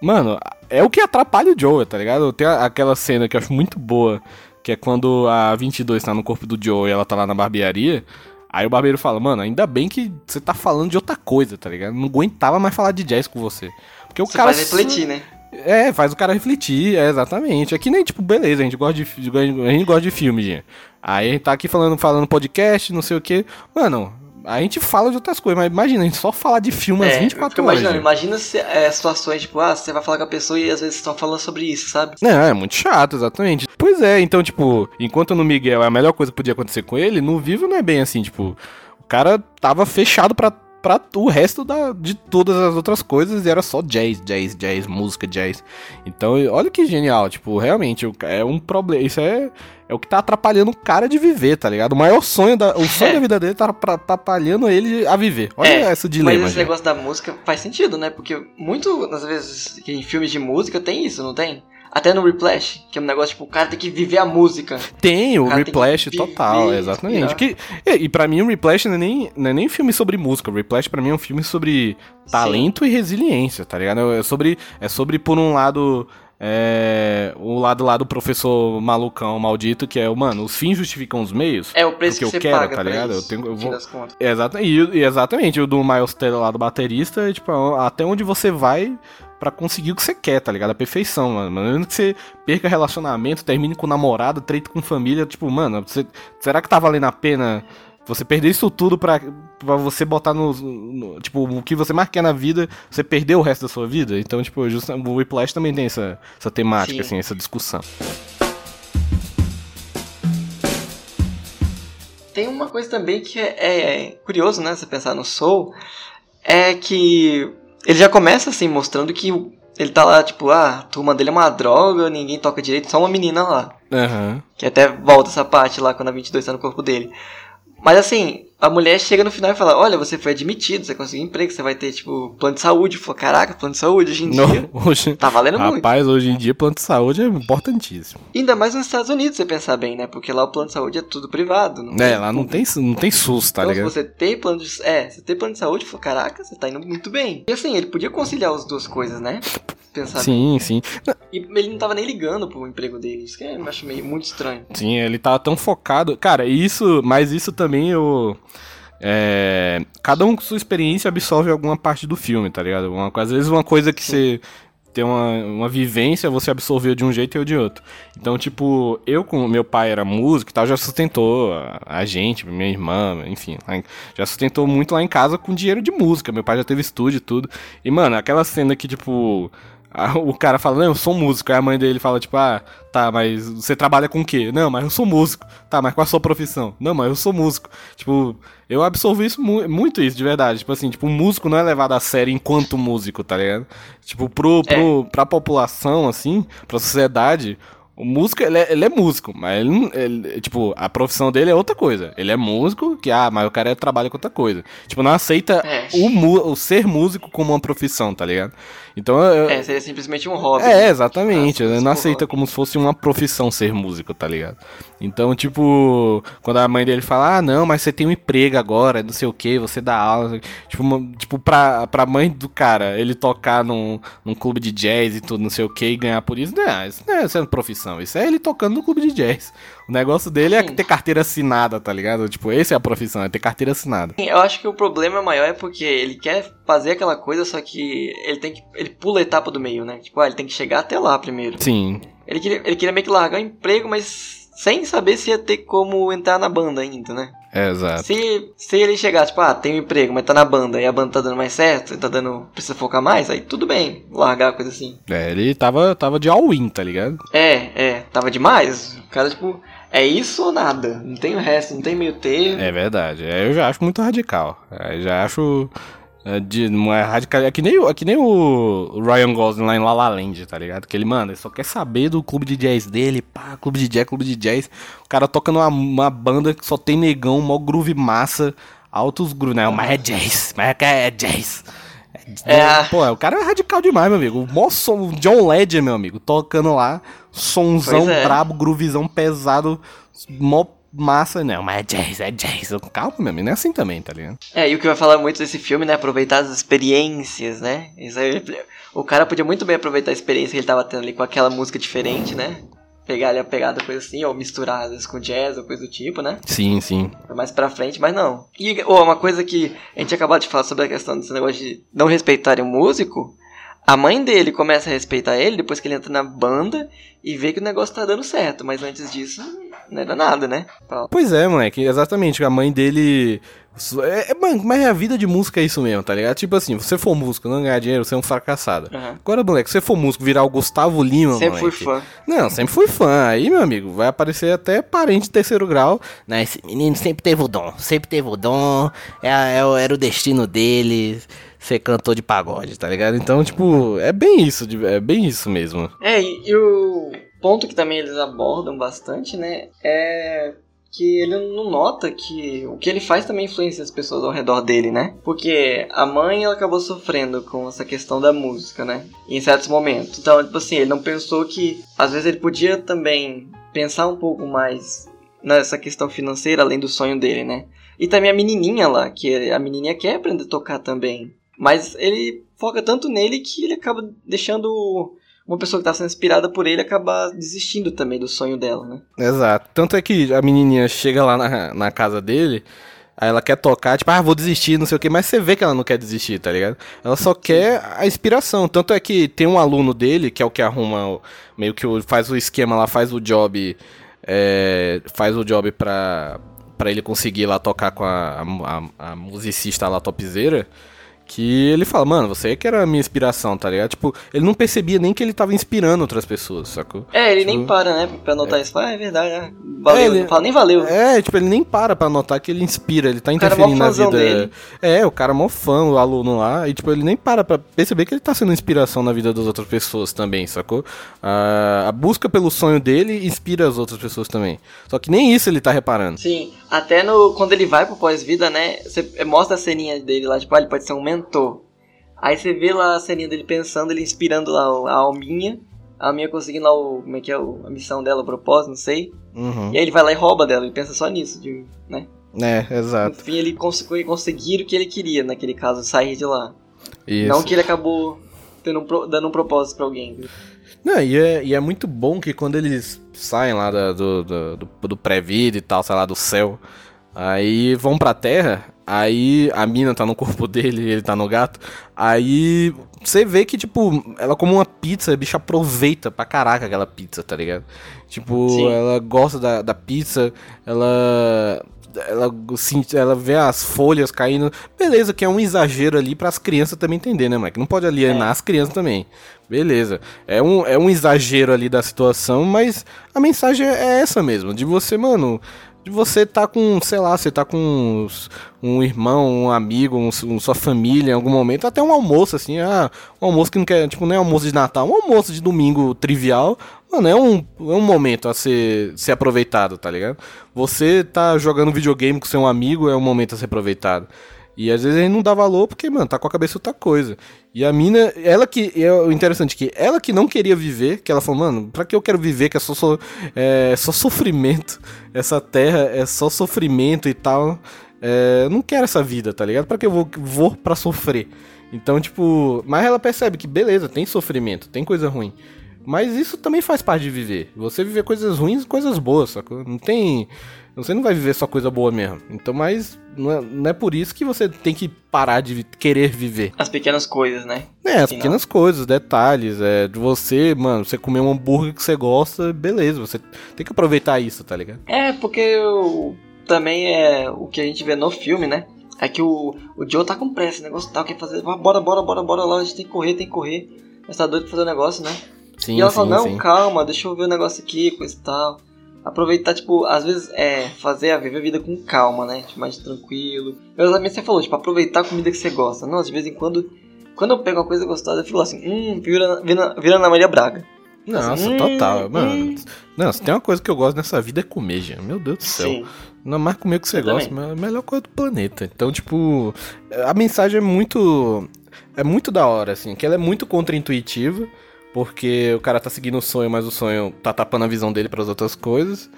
mano, é o que atrapalha o Joe, tá ligado? Tem aquela cena que eu acho muito boa, que é quando a 22 tá no corpo do Joe e ela tá lá na barbearia. Aí o barbeiro fala, mano, ainda bem que você tá falando de outra coisa, tá ligado? Não aguentava mais falar de jazz com você. Porque o você cara. Faz refletir, né? É, faz o cara refletir, é, exatamente. É que nem, tipo, beleza, a gente gosta de, a gente gosta de filme, gente. Aí a gente tá aqui falando, falando podcast, não sei o que. Mano, a gente fala de outras coisas, mas imagina, a gente só falar de filmes é, 24 horas. Imagina, imagina se, é, situações, tipo, ah, você vai falar com a pessoa e às vezes estão falando sobre isso, sabe? É, é muito chato, exatamente. Pois é, então, tipo, enquanto no Miguel é a melhor coisa que podia acontecer com ele, no Vivo não é bem assim, tipo, o cara tava fechado pra para o resto da, de todas as outras coisas e era só jazz, jazz, jazz, música, jazz. Então, olha que genial, tipo, realmente é um problema, isso é é o que tá atrapalhando o cara de viver, tá ligado? O maior sonho da, o sonho é. <laughs> da vida dele tá atrapalhando ele a viver. Olha é, essa dilema. Mas esse negócio da música faz sentido, né? Porque muito, às vezes, em filmes de música tem isso, não tem? Até no Replash, que é um negócio tipo, o cara tem que viver a música. Tem, o, o Replash total, exatamente. Que, e, e pra mim o Replash não é, nem, não é nem filme sobre música. O Replash pra mim é um filme sobre talento Sim. e resiliência, tá ligado? É sobre, é sobre por um lado. É, o lado lá do professor malucão maldito, que é, mano, os fins justificam os meios. É o preço que, eu quero, tá ligado? Isso, eu tenho, eu vou, exata, e, e, exatamente, o do Miles Taylor lá do baterista, é, tipo, até onde você vai para conseguir o que você quer, tá ligado? A perfeição, mano. Mesmo que você perca relacionamento, termine com namorado, treite com família, tipo, mano, você, será que tá valendo a pena você perder isso tudo pra, pra você botar no, no, Tipo, o que você mais quer na vida, você perder o resto da sua vida? Então, tipo, just, o Whiplash também tem essa, essa temática, Sim. assim, essa discussão. Tem uma coisa também que é, é, curioso, né? Você pensar no Soul, é que ele já começa assim, mostrando que ele tá lá, tipo, ah, a turma dele é uma droga, ninguém toca direito, só uma menina lá. Uhum. Que até volta essa parte lá quando a 22 tá no corpo dele. Mas assim, a mulher chega no final e fala: Olha, você foi admitido, você conseguiu emprego, você vai ter, tipo, plano de saúde. Falou: Caraca, plano de saúde hoje em dia. Não, <laughs> hoje, tá valendo rapaz, muito. Rapaz, hoje em dia, plano de saúde é importantíssimo. Ainda mais nos Estados Unidos, você pensar bem, né? Porque lá o plano de saúde é tudo privado. Não é, lá não tem, não tem SUS, tá então, ligado? Se você tem plano de. É, você tem plano de saúde, falou: Caraca, você tá indo muito bem. E assim, ele podia conciliar as duas coisas, né? Pensar sim, bem. sim. E ele não tava nem ligando pro emprego dele. Isso que eu acho meio muito estranho. Sim, ele tava tão focado. Cara, isso. Mas isso também eu. É, cada um com sua experiência absorve alguma parte do filme, tá ligado? Uma, às vezes uma coisa que você tem uma, uma vivência, você absorveu de um jeito e eu de outro. Então, tipo, eu com meu pai era músico e tal, já sustentou a, a, gente, minha irmã, enfim, já sustentou muito lá em casa com dinheiro de música. Meu pai já teve estúdio e tudo. E, mano, aquela cena que, tipo, o cara fala, não, eu sou músico. Aí a mãe dele fala, tipo, ah, tá, mas você trabalha com o quê? Não, mas eu sou músico. Tá, mas qual a sua profissão? Não, mas eu sou músico. Tipo, eu absorvi isso muito isso, de verdade. Tipo assim, tipo, o músico não é levado a sério enquanto músico, tá ligado? Tipo, pro, pro, é. pra população, assim, pra sociedade, o músico, ele é, ele é músico, mas ele, ele, tipo, a profissão dele é outra coisa. Ele é músico, que, ah, mas o cara trabalha com outra coisa. Tipo, não aceita é. o, o ser músico como uma profissão, tá ligado? Então, eu, é, seria simplesmente um hobby. É, né? exatamente. Ah, não aceita como se fosse uma profissão ser músico, tá ligado? Então, tipo, quando a mãe dele fala, ah, não, mas você tem um emprego agora, não sei o que, você dá aula. Tipo, uma, tipo pra, pra mãe do cara, ele tocar num, num clube de jazz e tudo, não sei o que, e ganhar por isso, não, isso não é sendo profissão. Isso é ele tocando no clube de jazz. O negócio dele é ter carteira assinada, tá ligado? Tipo, essa é a profissão, é ter carteira assinada. Eu acho que o problema maior é porque ele quer fazer aquela coisa, só que ele tem que. Ele pula a etapa do meio, né? Tipo, ah, ele tem que chegar até lá primeiro. Sim. Ele queria, ele queria meio que largar o emprego, mas sem saber se ia ter como entrar na banda ainda, né? É, exato. Se, se ele chegar, tipo, ah, tem um emprego, mas tá na banda e a banda tá dando mais certo, tá dando. precisa focar mais, aí tudo bem, largar coisa assim. É, ele tava, tava de all-in, tá ligado? É, é, tava demais. O cara, tipo, é isso ou nada. Não tem o resto, não tem meio termo. É verdade. É, eu já acho muito radical. Eu já acho. É, de, é radical. É que nem, é que nem o Ryan Gosling lá em La La Land, tá ligado? Que ele, mano, ele só quer saber do clube de jazz dele, pá, clube de jazz, clube de jazz. O cara toca numa uma banda que só tem negão, mó groove massa, altos groove, né? Mas é jazz, mas é, é jazz. É, é, pô, o cara é radical demais, meu amigo. O mó som, John Legend, meu amigo, tocando lá, sonzão é. brabo, groovizão pesado, mó massa, não, mas é jazz, é jazz. Calma, meu amigo, não é assim também, tá ligado? É, e o que vai falar muito desse filme, né, aproveitar as experiências, né? Isso aí, o cara podia muito bem aproveitar a experiência que ele tava tendo ali com aquela música diferente, né? Pegar ali a pegada, coisa assim, ou misturar às vezes com jazz ou coisa do tipo, né? Sim, sim. Mais pra frente, mas não. E oh, uma coisa que a gente acabou de falar sobre a questão desse negócio de não respeitarem o músico. A mãe dele começa a respeitar ele depois que ele entra na banda e vê que o negócio tá dando certo, mas antes disso não era nada, né? Pois é, moleque, exatamente. A mãe dele é, é, mas a vida de música é isso mesmo, tá ligado? Tipo assim, você for músico, não ganhar dinheiro, você é um fracassado. Uhum. Agora, moleque, você for músico, virar o Gustavo Lima, Sempre moleque, fui fã. Não, sempre fui fã. Aí, meu amigo, vai aparecer até parente de terceiro grau. Né? Esse menino sempre teve o dom, sempre teve o dom. É, é, era o destino dele ser cantor de pagode, tá ligado? Então, tipo, é bem isso, é bem isso mesmo. É, e, e o ponto que também eles abordam bastante, né, é que ele não nota que o que ele faz também influencia as pessoas ao redor dele, né? Porque a mãe ela acabou sofrendo com essa questão da música, né? Em certos momentos. Então, tipo assim, ele não pensou que às vezes ele podia também pensar um pouco mais nessa questão financeira além do sonho dele, né? E também a menininha lá, que a menininha quer aprender a tocar também. Mas ele foca tanto nele que ele acaba deixando uma pessoa que tá sendo inspirada por ele acaba desistindo também do sonho dela, né? Exato. Tanto é que a menininha chega lá na, na casa dele, aí ela quer tocar, tipo, ah, vou desistir, não sei o que, mas você vê que ela não quer desistir, tá ligado? Ela só quer a inspiração. Tanto é que tem um aluno dele, que é o que arruma, meio que faz o esquema lá, faz o job, é, faz o job pra, pra ele conseguir lá tocar com a, a, a musicista lá topzeira. Que ele fala, mano, você que era a minha inspiração, tá ligado? Tipo, ele não percebia nem que ele tava inspirando outras pessoas, sacou? É, ele tipo, nem para, né, pra notar é. isso. Ah, é verdade, é. Valeu, é, ele, não fala nem valeu. É, tipo, ele nem para pra notar que ele inspira, ele tá interferindo na vida. Dele. É, o cara é mó fã, o aluno lá, e tipo, ele nem para pra perceber que ele tá sendo inspiração na vida das outras pessoas também, sacou? A, a busca pelo sonho dele inspira as outras pessoas também. Só que nem isso ele tá reparando. Sim, até no, quando ele vai pro pós-vida, né, você mostra a ceninha dele lá, tipo, ah, ele pode ser um mentor. Aí você vê lá a ceninha dele pensando, ele inspirando lá a Alminha. A Alminha conseguindo lá o. Como é que é a missão dela, o propósito, não sei. Uhum. E aí ele vai lá e rouba dela, ele pensa só nisso, de, né? É, exato. No fim ele conseguiu conseguir o que ele queria, naquele caso, sair de lá. Isso. Não que ele acabou tendo um, dando um propósito pra alguém. Não, e é, e é muito bom que quando eles saem lá da, do, do, do, do pré-vida e tal, sei lá, do céu, aí vão pra terra, aí a mina tá no corpo <laughs> dele ele tá no gato, aí você vê que, tipo, ela como uma pizza, a bicha aproveita pra caraca aquela pizza, tá ligado? Tipo, Sim. ela gosta da, da pizza, ela ela, ela vê as folhas caindo. Beleza, que é um exagero ali para as crianças também entender, né, Mike? Não pode alienar é. as crianças também. Beleza. É um, é um exagero ali da situação, mas a mensagem é essa mesmo. De você, mano, você tá com, sei lá, você tá com um irmão, um amigo, um, um, sua família em algum momento, até um almoço, assim, ah, um almoço que não quer, tipo, não é almoço de Natal, um almoço de domingo trivial, mano, é um, é um momento a ser, ser aproveitado, tá ligado? Você tá jogando videogame com seu amigo, é um momento a ser aproveitado. E às vezes gente não dá valor porque, mano, tá com a cabeça outra coisa. E a mina, ela que. É o interessante que ela que não queria viver, que ela falou, mano, pra que eu quero viver? Que é só, só, é, só sofrimento. <laughs> Essa terra é só sofrimento e tal. É, não quero essa vida, tá ligado? Pra que eu vou, vou pra sofrer? Então, tipo. Mas ela percebe que, beleza, tem sofrimento, tem coisa ruim. Mas isso também faz parte de viver. Você viver coisas ruins e coisas boas, sacou? Não tem. Você não vai viver só coisa boa mesmo. Então, mas não é, não é por isso que você tem que parar de querer viver. As pequenas coisas, né? É, as pequenas coisas, detalhes. É, de você, mano, você comer um hambúrguer que você gosta, beleza. Você tem que aproveitar isso, tá ligado? É, porque eu também é o que a gente vê no filme, né? É que o, o Joe tá com pressa, o negócio tal, quer fazer. Bora, bora, bora, bora lá, a gente tem que correr, tem que correr. Mas tá doido pra fazer o negócio, né? Sim, e ela sim, fala, não, sim. calma, deixa eu ver o negócio aqui, coisa e tal. Aproveitar, tipo, às vezes é fazer a viver a vida com calma, né? Tipo, mais tranquilo. Eu exatamente você falou, tipo, aproveitar a comida que você gosta. Nossa, de vez em quando, quando eu pego uma coisa gostosa, eu fico assim, hum, vira, vira, vira na Maria Braga. Nossa, Hum, total, mano. hum. Não, se tem uma coisa que eu gosto nessa vida é comer, gente. Meu Deus do céu. Sim. Não mais comer o que você Eu gosta, também. mas é a melhor coisa do planeta. Então, tipo, a mensagem é muito. É muito da hora, assim, que ela é muito contraintuitiva, porque o cara tá seguindo o sonho, mas o sonho tá tapando a visão dele para as outras coisas.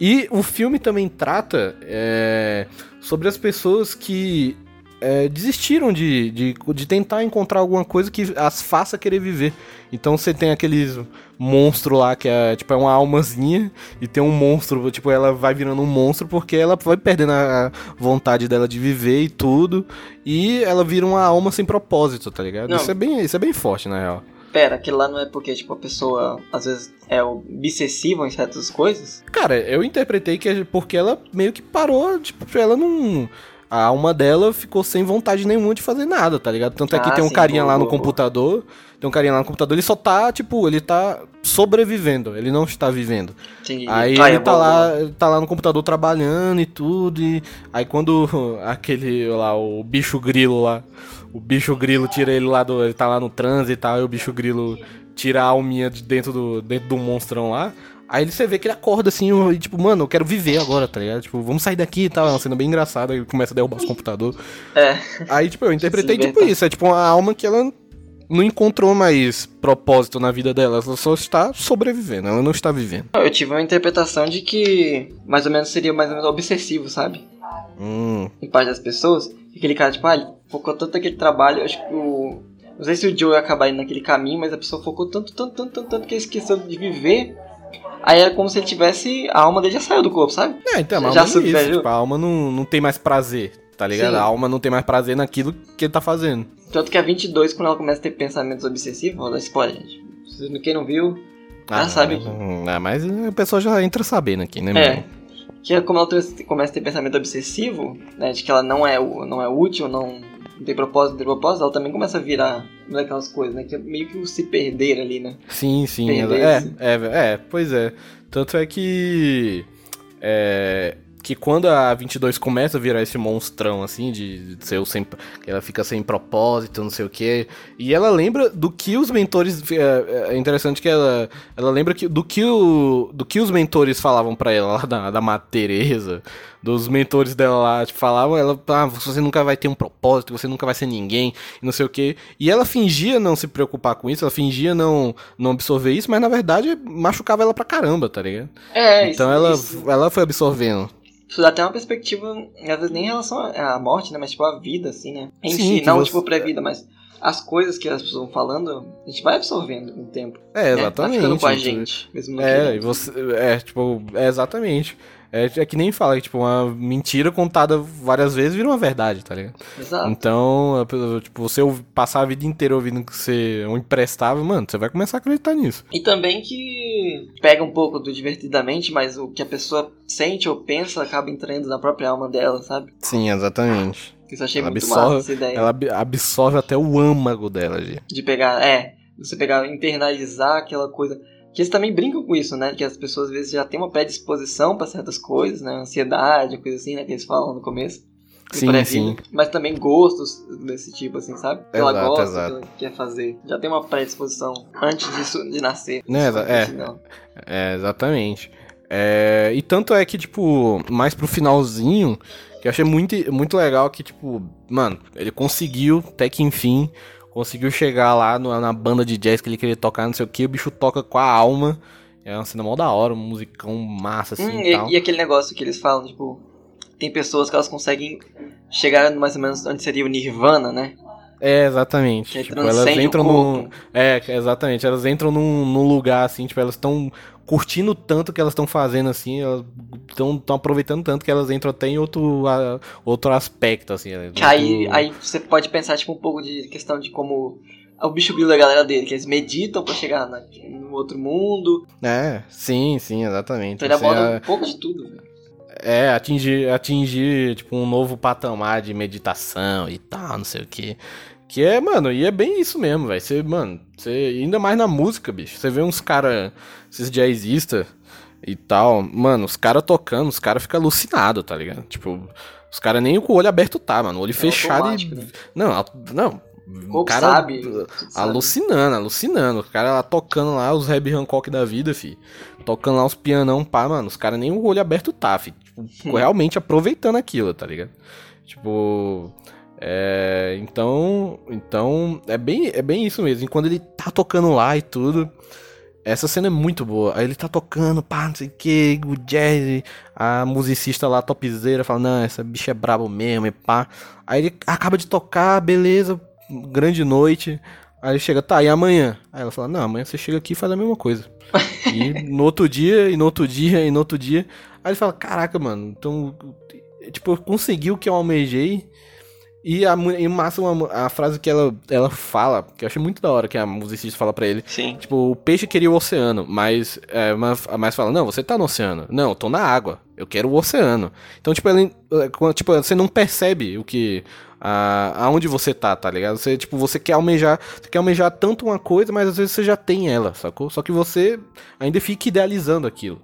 E o filme também trata é, sobre as pessoas que é, desistiram de, de, de tentar encontrar alguma coisa que as faça querer viver. Então você tem aqueles monstro lá que é tipo é uma almazinha e tem um monstro, tipo ela vai virando um monstro porque ela vai perdendo a vontade dela de viver e tudo e ela vira uma alma sem propósito, tá ligado? Não. Isso é bem, isso é bem forte na real. Pera, aquilo lá não é porque, tipo, a pessoa às vezes é obsessiva em certas coisas? Cara, eu interpretei que é porque ela meio que parou, tipo, ela não. A alma dela ficou sem vontade nenhuma de fazer nada, tá ligado? Tanto é que Ah, tem um sim, carinha boa, lá no boa, computador. Tem um carinha lá no computador, ele só tá, tipo, ele tá sobrevivendo, ele não está vivendo. Entendi. Aí Ah, ele é tá boa, lá, ele tá lá no computador trabalhando e tudo. E aí quando <laughs> aquele lá, o bicho grilo lá, o bicho grilo tira ele lá do. Ele tá lá no trânsito e tal, e o bicho grilo tira a alminha de dentro do, dentro do monstrão lá. Aí você vê que ele acorda assim, e tipo, mano, eu quero viver agora, tá ligado? Tipo, vamos sair daqui e tal. É uma cena bem engraçada, ele começa a derrubar os computadores. É. Aí, tipo, eu interpretei tipo isso. É tipo uma alma que ela não encontrou mais propósito na vida dela. Ela só está sobrevivendo, ela não está vivendo. Eu tive uma interpretação de que mais ou menos seria mais ou menos obsessivo, sabe? Hum, Em parte das pessoas. Aquele cara, tipo, ah, focou tanto naquele trabalho, acho que o. Não sei se o Joe ia acabar indo naquele caminho, mas a pessoa focou tanto, tanto, tanto, tanto, tanto que ele esqueceu de viver. Aí é como se ele tivesse. A alma dele já saiu do corpo, sabe? É, então, mas Já a alma isso. Tipo, a alma não, não tem mais prazer, tá ligado? Sim. A alma não tem mais prazer naquilo que ele tá fazendo. Tanto que a 22, quando ela começa a ter pensamentos obsessivos, dar spoiler, gente. Quem não viu, Ah, sabe. hum, Ah, mas a pessoa já entra sabendo aqui, né, É. meu? Que é como ela começa a ter pensamento obsessivo, né? De que ela não é, não é útil, não, não tem propósito, não tem propósito, ela também começa a virar uma daquelas coisas, né? Que é meio que o se perder ali, né? Sim, sim. É, é, é, pois é. Tanto é que. É. Que quando a 22 começa a virar esse monstrão, assim, de, de ser sem. ela fica sem propósito, não sei o quê. E ela lembra do que os mentores. É, é interessante que ela. Ela lembra que, do, que o, do que os mentores falavam pra ela lá da, da Madre Teresa. Dos mentores dela lá, tipo, falavam, ela, ah, você nunca vai ter um propósito, você nunca vai ser ninguém, não sei o quê. E ela fingia não se preocupar com isso, ela fingia não, não absorver isso, mas na verdade machucava ela pra caramba, tá ligado? É, então isso, ela, isso, ela foi absorvendo. Isso dá até uma perspectiva, às vezes nem em relação à morte, né? Mas tipo a vida, assim, né? Em Sim, si, não você- tipo pré-vida, mas as coisas que as pessoas vão falando, a gente vai absorvendo com o tempo. É, né? exatamente. Vai ficando com a gente, mesmo É, e você. É, tipo, é exatamente. É, é que nem fala, que, tipo, uma mentira contada várias vezes vira uma verdade, tá ligado? Exato. Então, tipo, você passar a vida inteira ouvindo que você é um imprestável, mano, você vai começar a acreditar nisso. E também que pega um pouco do divertidamente, mas o que a pessoa sente ou pensa acaba entrando na própria alma dela, sabe? Sim, exatamente. Isso eu achei Ela muito absorve- massa essa ideia. Ela ab- absorve até o âmago dela, gente. De pegar, é, você pegar, internalizar aquela coisa. Que eles também brincam com isso, né? Que as pessoas às vezes já têm uma predisposição pra certas coisas, né? Ansiedade, coisa assim, né? Que eles falam no começo. Sim, sim. Mas também gostos desse tipo, assim, sabe? Que ela Exato, gosta, exato. que ela quer fazer. Já tem uma predisposição antes disso, de nascer. Né, exa- é. Não. É, exatamente. É, e tanto é que, tipo, mais pro finalzinho, que eu achei muito, muito legal que, tipo, mano, ele conseguiu, até que enfim, conseguiu chegar lá no- na banda de jazz que ele queria tocar, não sei o que, o bicho toca com a alma. É uma cena mó da hora, um musicão massa assim Hum, e e aquele negócio que eles falam, tipo, tem pessoas que elas conseguem chegar mais ou menos onde seria o Nirvana, né? É, exatamente. Tipo, elas entram num. É, exatamente. Elas entram num, num lugar assim, tipo, elas estão curtindo tanto que elas estão fazendo assim, elas estão aproveitando tanto que elas entram até em outro, a- outro aspecto, assim. né? Que aí, aí você pode pensar, tipo, um pouco de questão de como é o bicho grilo da galera dele, que eles meditam pra chegar na- no outro mundo. É, sim, sim, exatamente. Então ele aborda é- um pouco de tudo, velho. É, atingir, atingir, tipo, um novo patamar de meditação e tal, não sei o que. Que é, mano, e é bem isso mesmo, velho. Você, mano, você, ainda mais na música, bicho. Você vê uns caras, esses jazzistas e tal, mano, os caras tocando, os caras ficam alucinados, tá ligado? Tipo, os caras nem com o olho aberto tá, mano. O olho é fechado e. Né? Não, não. O cara sabe, alucinando, alucinando. O cara lá tocando lá os Reb Hancock da vida, fi. Tocando lá os pianão, pá, mano. Os caras nem o olho aberto tá, fi. Tipo, <laughs> realmente aproveitando aquilo, tá ligado? Tipo. É, então, então é bem, é bem isso mesmo. E quando ele tá tocando lá e tudo, essa cena é muito boa. Aí ele tá tocando, pá, não sei o que, o jazz, a musicista lá, topzeira, fala, não, essa bicha é brabo mesmo, e pá. Aí ele acaba de tocar, beleza, grande noite. Aí ele chega, tá, e amanhã? Aí ela fala, não, amanhã você chega aqui e faz a mesma coisa. <laughs> e no outro dia, e no outro dia, e no outro dia. Aí ele fala, caraca, mano, então, tipo, eu consegui o que eu almejei e a e massa uma, a frase que ela, ela fala, que eu achei muito da hora que a musicista fala para ele. Sim. Tipo, o peixe queria o oceano, mas é, mas fala, não, você tá no oceano. Não, eu tô na água. Eu quero o oceano. Então, tipo, ela, tipo você não percebe o que a, aonde você tá, tá ligado? Você, tipo, você quer almejar, você quer almejar tanto uma coisa, mas às vezes você já tem ela, sacou? Só que você ainda fica idealizando aquilo.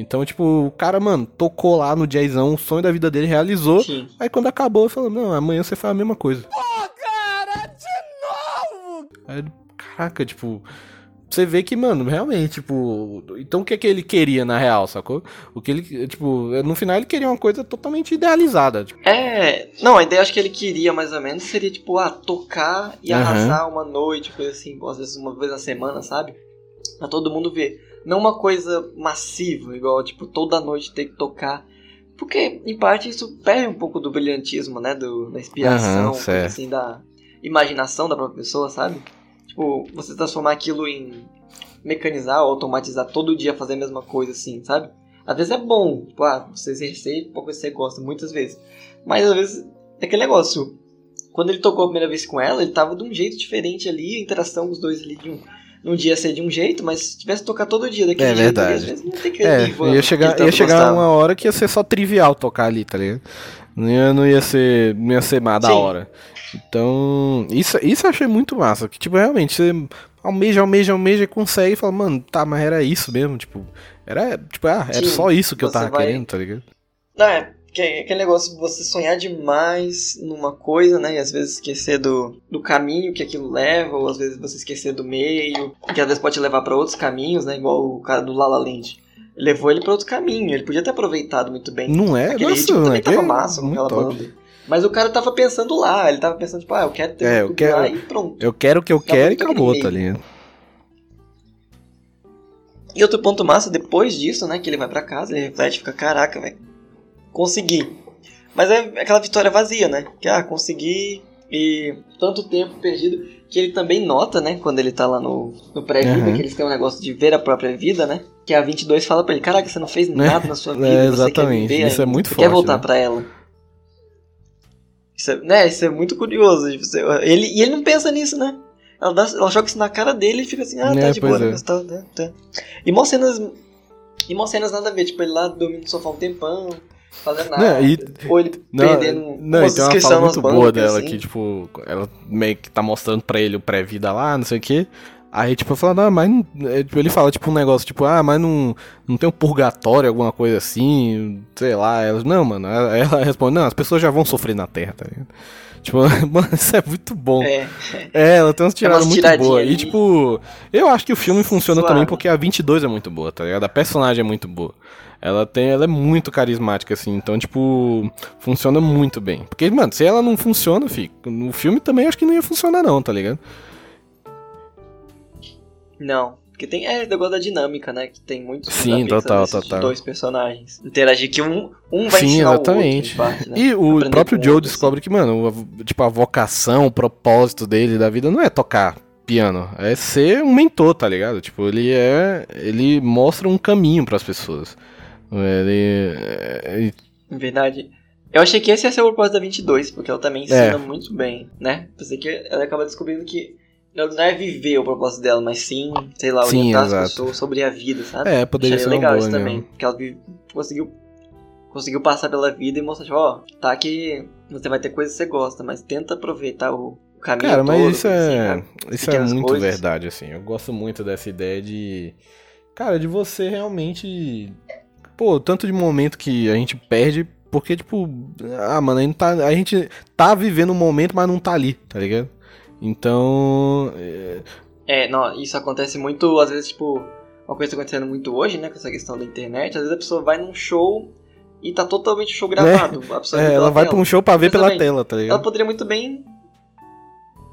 Então, tipo, o cara, mano, tocou lá no jazzão, o sonho da vida dele realizou. Sim. Aí quando acabou, ele falou, não, amanhã você faz a mesma coisa. Pô, cara, de novo! Aí, caraca, tipo, você vê que, mano, realmente, tipo, então o que é que ele queria na real, sacou? O que ele, tipo, no final ele queria uma coisa totalmente idealizada. Tipo. É, não, a ideia acho que ele queria mais ou menos seria, tipo, ah, tocar e uhum. arrasar uma noite, coisa assim, às vezes uma vez na semana, sabe? Pra todo mundo ver. Não uma coisa massiva, igual, tipo, toda noite ter que tocar. Porque, em parte, isso perde um pouco do brilhantismo, né? Do, da inspiração, uhum, assim, da imaginação da própria pessoa, sabe? Tipo, você transformar aquilo em mecanizar ou automatizar todo dia fazer a mesma coisa, assim, sabe? Às vezes é bom, tipo, ah, você exercer pouco você gosta, muitas vezes. Mas às vezes é aquele negócio. Quando ele tocou a primeira vez com ela, ele tava de um jeito diferente ali, a interação dos dois ali de um num dia ser de um jeito, mas se tivesse tocar todo dia daquele é, jeito, verdade. às não tem que é, ia chegar, ia chegar uma hora que ia ser só trivial tocar ali, tá ligado? Não ia, não ia ser, não ia ser mais da hora. Então, isso, isso eu achei muito massa, que tipo, realmente você almeja, almeja, almeja e consegue e fala, mano, tá, mas era isso mesmo, tipo, era, tipo, ah, era Sim, só isso que eu tava vai... querendo, tá ligado? Não, é, que é aquele negócio de você sonhar demais numa coisa, né? E às vezes esquecer do, do caminho que aquilo leva, ou às vezes você esquecer do meio, que às vezes pode te levar para outros caminhos, né? Igual o cara do Lala Land. Levou ele para outro caminho, ele podia ter aproveitado muito bem. Não é? Aquele Nossa, ritmo também tava massa com aquela top. banda. Mas o cara tava pensando lá, ele tava pensando, tipo, ah, eu quero ter é, eu quero, lá e pronto. Eu quero o que eu quero e acabou, tá ligado? E outro ponto massa, depois disso, né, que ele vai para casa, ele reflete, fica, caraca, velho, consegui. Mas é aquela vitória vazia, né? Que, ah, consegui e tanto tempo perdido que ele também nota, né, quando ele tá lá no, no pré-vida, uhum. que eles têm um negócio de ver a própria vida, né? Que a 22 fala pra ele, caraca, você não fez né? <laughs> nada na sua vida, é, exatamente. Viver, isso é muito você forte. quer voltar né? pra ela. Isso é, né, isso é muito curioso. Tipo, ele, e ele não pensa nisso, né? Ela, dá, ela joga isso na cara dele e fica assim, ah, tá é, de boa, é. tá, tá, tá. E mó cenas. E mó cenas nada a ver, tipo, ele lá dormindo no sofá um tempão, fazendo nada. Não, e, ou ele não, perdendo Não, e tem uma fala muito boa dela assim. que, tipo, ela meio que tá mostrando pra ele o pré-vida lá, não sei o quê. Aí, tipo, eu falo, não, mas é, tipo, ele fala, tipo, um negócio, tipo, ah, mas não, não tem um purgatório, alguma coisa assim, sei lá. Ela, não, mano, ela, ela responde, não, as pessoas já vão sofrer na Terra, tá ligado? Tipo, <laughs> mano, isso é muito bom. É, é ela tem umas tiradas muito boas. E, tipo, eu acho que o filme funciona Suave. também porque a 22 é muito boa, tá ligado? A personagem é muito boa. Ela tem, ela é muito carismática, assim, então, tipo, funciona muito bem. Porque, mano, se ela não funciona, fica. No filme também acho que não ia funcionar, não, tá ligado? Não. Porque tem é, o negócio da dinâmica, né? Que tem muitos Sim, total, total. dois personagens. Interagir que um, um vai Sim, exatamente. o outro. Parte, né? E o Aprender próprio Joe descobre assim. que, mano, tipo, a vocação, o propósito dele da vida não é tocar piano, é ser um mentor, tá ligado? Tipo, ele é. Ele mostra um caminho para as pessoas. Ele, ele. Verdade. Eu achei que esse ia ser o propósito da 22, porque ela também ensina é. muito bem, né? Pensei que ela acaba descobrindo que não é viver o propósito dela, mas sim, sei lá, orientar sim, as pessoas sobre a vida, sabe? É, poderia ser legal isso também. Porque ela conseguiu conseguiu passar pela vida e mostrar, tipo, ó, tá que você vai ter coisas que você gosta, mas tenta aproveitar o caminho Cara, mas todo, isso assim, é, isso é muito coisas. verdade, assim. Eu gosto muito dessa ideia de. Cara, de você realmente. Pô, tanto de momento que a gente perde, porque, tipo. Ah, mano, a gente tá, a gente tá vivendo um momento, mas não tá ali, tá ligado? Então. é, É, não, isso acontece muito, às vezes, tipo, uma coisa tá acontecendo muito hoje, né, com essa questão da internet, às vezes a pessoa vai num show e tá totalmente o show gravado. A pessoa vê é, ela vai tela. pra um show pra ver pela Exatamente. tela, tá Ela ligado? poderia muito bem.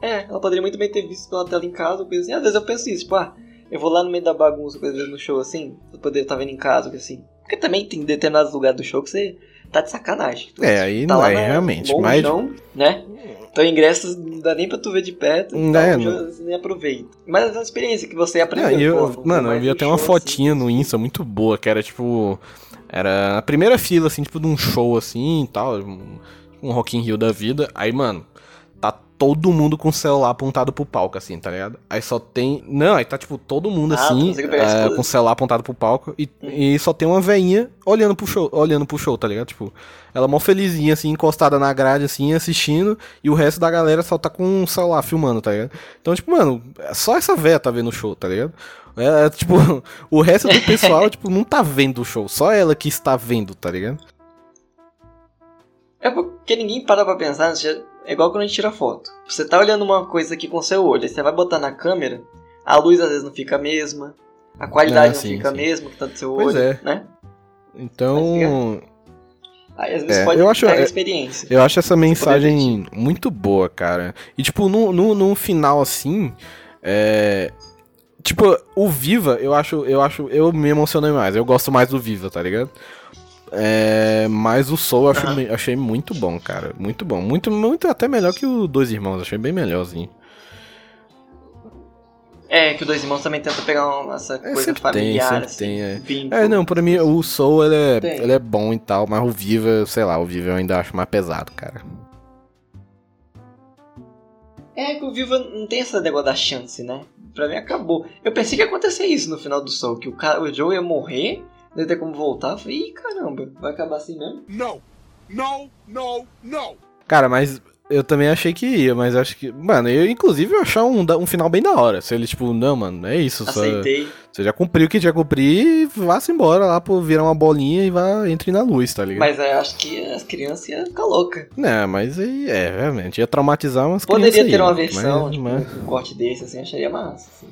É, ela poderia muito bem ter visto pela tela em casa, coisa assim. Às vezes eu penso isso, tipo, ah, eu vou lá no meio da bagunça, coisa no show assim, eu poderia estar vendo em casa, coisa assim. Porque também tem determinados lugares do show que você tá de sacanagem. É, aí tá não é, na- realmente. longe, Mas. não, né? Então ingressos não dá nem pra tu ver de perto, Não então é, já- não. nem aproveita. Mas é uma experiência que você aprendeu. eu- pô, mano, eu vi até uma assim. fotinha no Insta muito boa, que era tipo. Era a primeira fila, assim, tipo, de um show assim e tal. Um, Rock in Rio da vida. Aí, mano, todo mundo com o celular apontado pro palco, assim, tá ligado? Aí só tem. Não, aí tá, tipo, todo mundo Ah, assim, é, com o celular apontado pro palco. E, e só tem uma veinha olhando pro show, olhando pro show, tá ligado? Tipo, ela mó felizinha, assim, encostada na grade, assim, assistindo. E o resto da galera só tá com o celular filmando, tá ligado? Então, tipo, mano, só essa véia tá vendo o show, tá ligado? É, é, tipo, <laughs> o resto do pessoal, <laughs> tipo, não tá vendo o show. Só ela que está vendo, tá ligado? É porque ninguém para pra pensar, você- é igual quando a gente tira foto. Você tá olhando uma coisa aqui com seu olho, aí você vai botar na câmera, a luz às vezes não fica a mesma, a qualidade Ah, não sim, fica a sim. mesma que tá do seu Pois olho, é. né? Então, Aí às vezes É, pode eu acho- pegar a é- experiência. eu acho essa mensagem muito boa, cara. E, tipo, no, no, no final, assim, é... Tipo, o Viva, eu acho, eu acho, eu me emocionei mais. Eu gosto mais do Viva, tá ligado? É, mas o Soul eu acho- Aham. achei muito bom, cara. Muito bom. Muito, muito até melhor que o Dois Irmãos. Achei bem melhorzinho. É, que o Dois Irmãos também tenta pegar uma, essa É, coisa sempre tem, familiar, sempre assim, tem, é. É, não, pra mim o Soul ele é, Tem. ele é bom e tal, mas o Viva, sei lá, o Viva eu ainda acho mais pesado, cara. É que o Viva não tem esse negócio da chance, né? Pra mim acabou. Eu pensei que ia acontecer isso no final do Soul, que o, cara, o Joe ia morrer, não ia ter como voltar. Eu falei, ih, caramba, vai acabar assim mesmo? No, no, no, no. Cara, mas eu também achei que ia, mas acho que. Mano, eu inclusive eu achar um, um final bem da hora. Se ele, tipo, não, mano, é isso. Só, Aceitei. você já cumpriu o que tinha que cumprir e vá-se embora lá por virar uma bolinha e vá, entre na luz, tá ligado? Mas eu acho que as crianças iam ficar loucas. Não, mas aí, é, realmente, ia traumatizar umas Poderia crianças ter aí, uma mas- versão, tipo, mas- um corte desse, assim, acharia massa. Assim.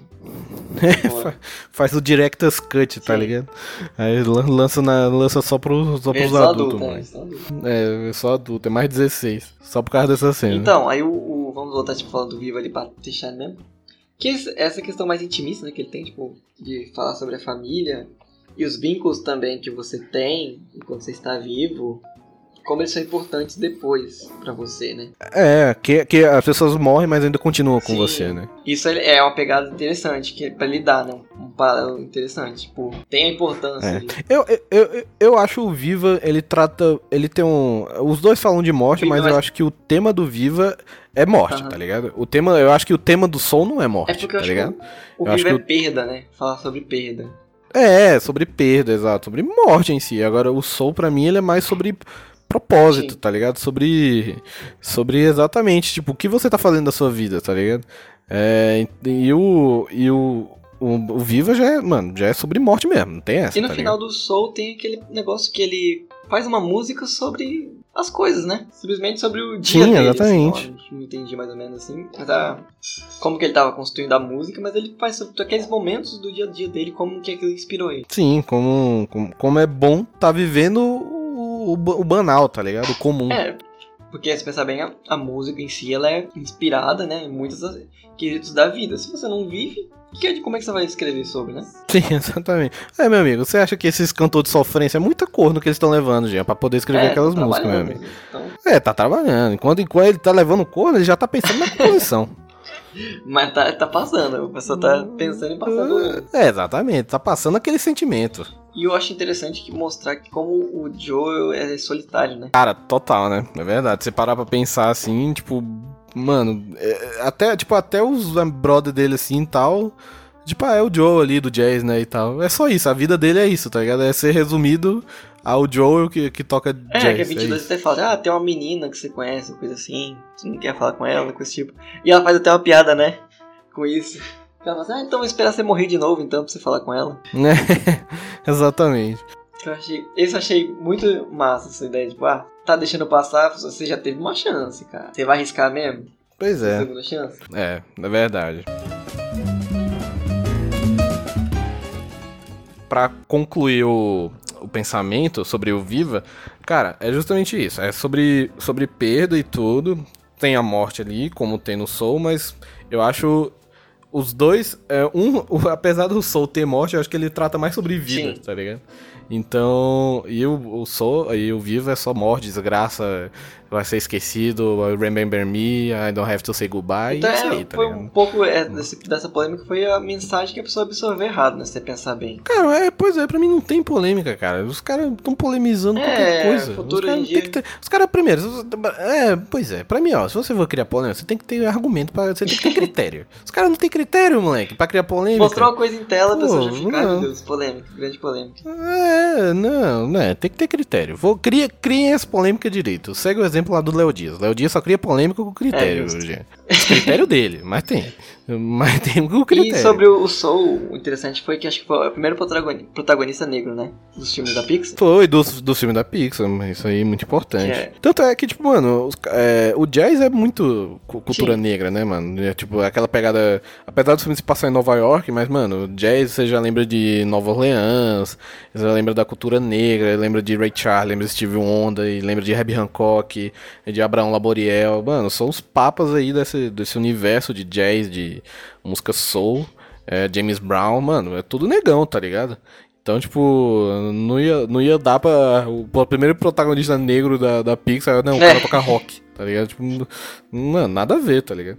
Fa- faz o Director's Cut, tá Sim. ligado? Aí lan- lança, na, lança só, pro, só pros adultos, adulta, adulta. É, só adulto, é mais 16. Só por causa dessa cena. Então, aí o, o- Vamos voltar, tipo, falando do Vivo ali pra deixar mesmo. Que essa questão mais intimista, né, que ele tem, tipo, de falar sobre a família e os vínculos também que você tem enquanto você está vivo, como eles são importantes depois pra você, né? É, que, que as pessoas morrem, mas ainda continuam com Sim. você, né? Isso é uma pegada interessante, que é pra lidar, né? Um paralelo interessante. Tipo, tem a importância É. Eu, eu, eu, eu acho o Viva, ele trata. Ele tem um. Os dois falam de morte, Viva mas eu acho que o tema do Viva é morte, Aham. tá ligado? O tema, eu acho que o tema do Soul não é morte, É porque eu tá acho ligado? que o, o acho Vivo é que perda, né? Falar sobre perda. É, sobre perda, exato. Sobre morte em si. Agora, o Soul, pra mim, ele é mais sobre propósito, Sim. tá ligado? Sobre. Sobre exatamente, tipo, o que você tá fazendo da sua vida, tá ligado? É, e o. E o. O, o Viva já é, mano, já é sobre morte mesmo, não tem essa. E no tá final ligado? do Soul tem aquele negócio que ele faz uma música sobre as coisas, né? Simplesmente sobre o dia Sim, dele. exatamente. Assim, ó, não entendi mais ou menos assim. A, como que ele tava construindo a música, mas ele faz sobre aqueles momentos do dia a dia dele, como que aquilo inspirou ele. Sim, como, como, como é bom tá vivendo o, banal, tá ligado? O comum. É, porque se pensar bem, a, a música em si ela é inspirada, né? Em muitos quesitos da vida. Se você não vive, que, como é que você vai escrever sobre, né? <laughs> Sim, exatamente. É, meu amigo, você acha que esses cantores de sofrência é muita corno que eles estão levando, já, pra poder escrever É, aquelas tá músicas, meu amigo. Então, É, tá trabalhando. Enquanto, enquanto ele tá levando corno, ele já tá pensando na composição. <laughs> mas tá, tá passando, a pessoa tá pensando em passar ele. é, exatamente. Tá passando aquele sentimento. E eu acho interessante que mostrar que como o Joe é solitário, né? Cara, total, né? É verdade. Você parar pra pensar assim, tipo, mano, é, até, tipo, até os é, brother dele assim e tal. Tipo, ah, é o Joe ali do jazz, né? E tal. É só isso, a vida dele é isso, tá ligado? É ser resumido Ah, o Joel que, que toca é, jazz. É, que a 22 é até fala, ah, tem uma menina que você conhece, coisa assim, você não quer falar com ela, coisa tipo. E ela faz até uma piada, né? Com isso. Ela fala, ah, então vou esperar você morrer de novo, então, pra você falar com ela. <laughs> Exatamente. Eu achei, esse eu achei muito massa essa ideia, tipo, ah, tá deixando passar, você já teve uma chance, cara. Você vai arriscar mesmo? Pois é. Segunda chance? É, é verdade. Pra concluir o, o pensamento sobre o Viva, cara, é justamente isso. É sobre, sobre perda e tudo. Tem a morte ali, como tem no Soul, mas eu acho os dois, é, um, apesar do Soul ter morte, eu acho que ele trata mais sobre vida, Sim. tá ligado? Então, e o, o Soul, e o Vivo é só morte, desgraça, vai ser esquecido, remember me, I don't have to say goodbye. Então, é, aí, tá foi ligado? um pouco é, desse, dessa polêmica foi a mensagem que a pessoa absorveu errado, né? Se você pensar bem. Cara, é, pois é, pra mim não tem polêmica, cara. Os caras estão polemizando é, qualquer coisa. Futuro os caras ter, os caras, primeiro, é, pois é, pra mim, ó, se você for criar polêmica, você tem que ter argumento, pra, você tem que ter <laughs> critério. os caras não tem critério, moleque, pra criar polêmica. Mostrou uma coisa em tela, a pessoa já fica, ai meu Deus, polêmica, grande polêmica. É, não, né, tem que ter critério. Vou, cria, criem essa polêmica direito. Segue o exemplo lá do Léo Dias. Léo Dias só cria polêmica com critério. É, critério dele, mas tem. Mas tem um critério. E sobre o Soul, o interessante foi que acho que foi o primeiro protagonista negro, né? Dos filmes da Pixar. Foi, dos, dos filmes da Pixar, isso aí é muito importante. É. Tanto é que, tipo, mano, os, é, o jazz é muito cultura Sim. negra, né, mano? É, tipo, aquela pegada. Apesar dos filmes se passar em Nova York, mas, mano, jazz você já lembra de Nova Orleans, você já lembra da cultura negra, lembra de Ray Charles, lembra de Steve Wonder, lembra de Herbie Hancock, de Abraão Laboriel. Mano, são os papas aí desse, desse universo de jazz, de música soul, é, James Brown, mano, é tudo negão, tá ligado? Então, tipo, não ia, não ia dar pra. O primeiro protagonista negro da, da Pixar, não, o cara é. toca rock, tá ligado? Tipo, mano, nada a ver, tá ligado?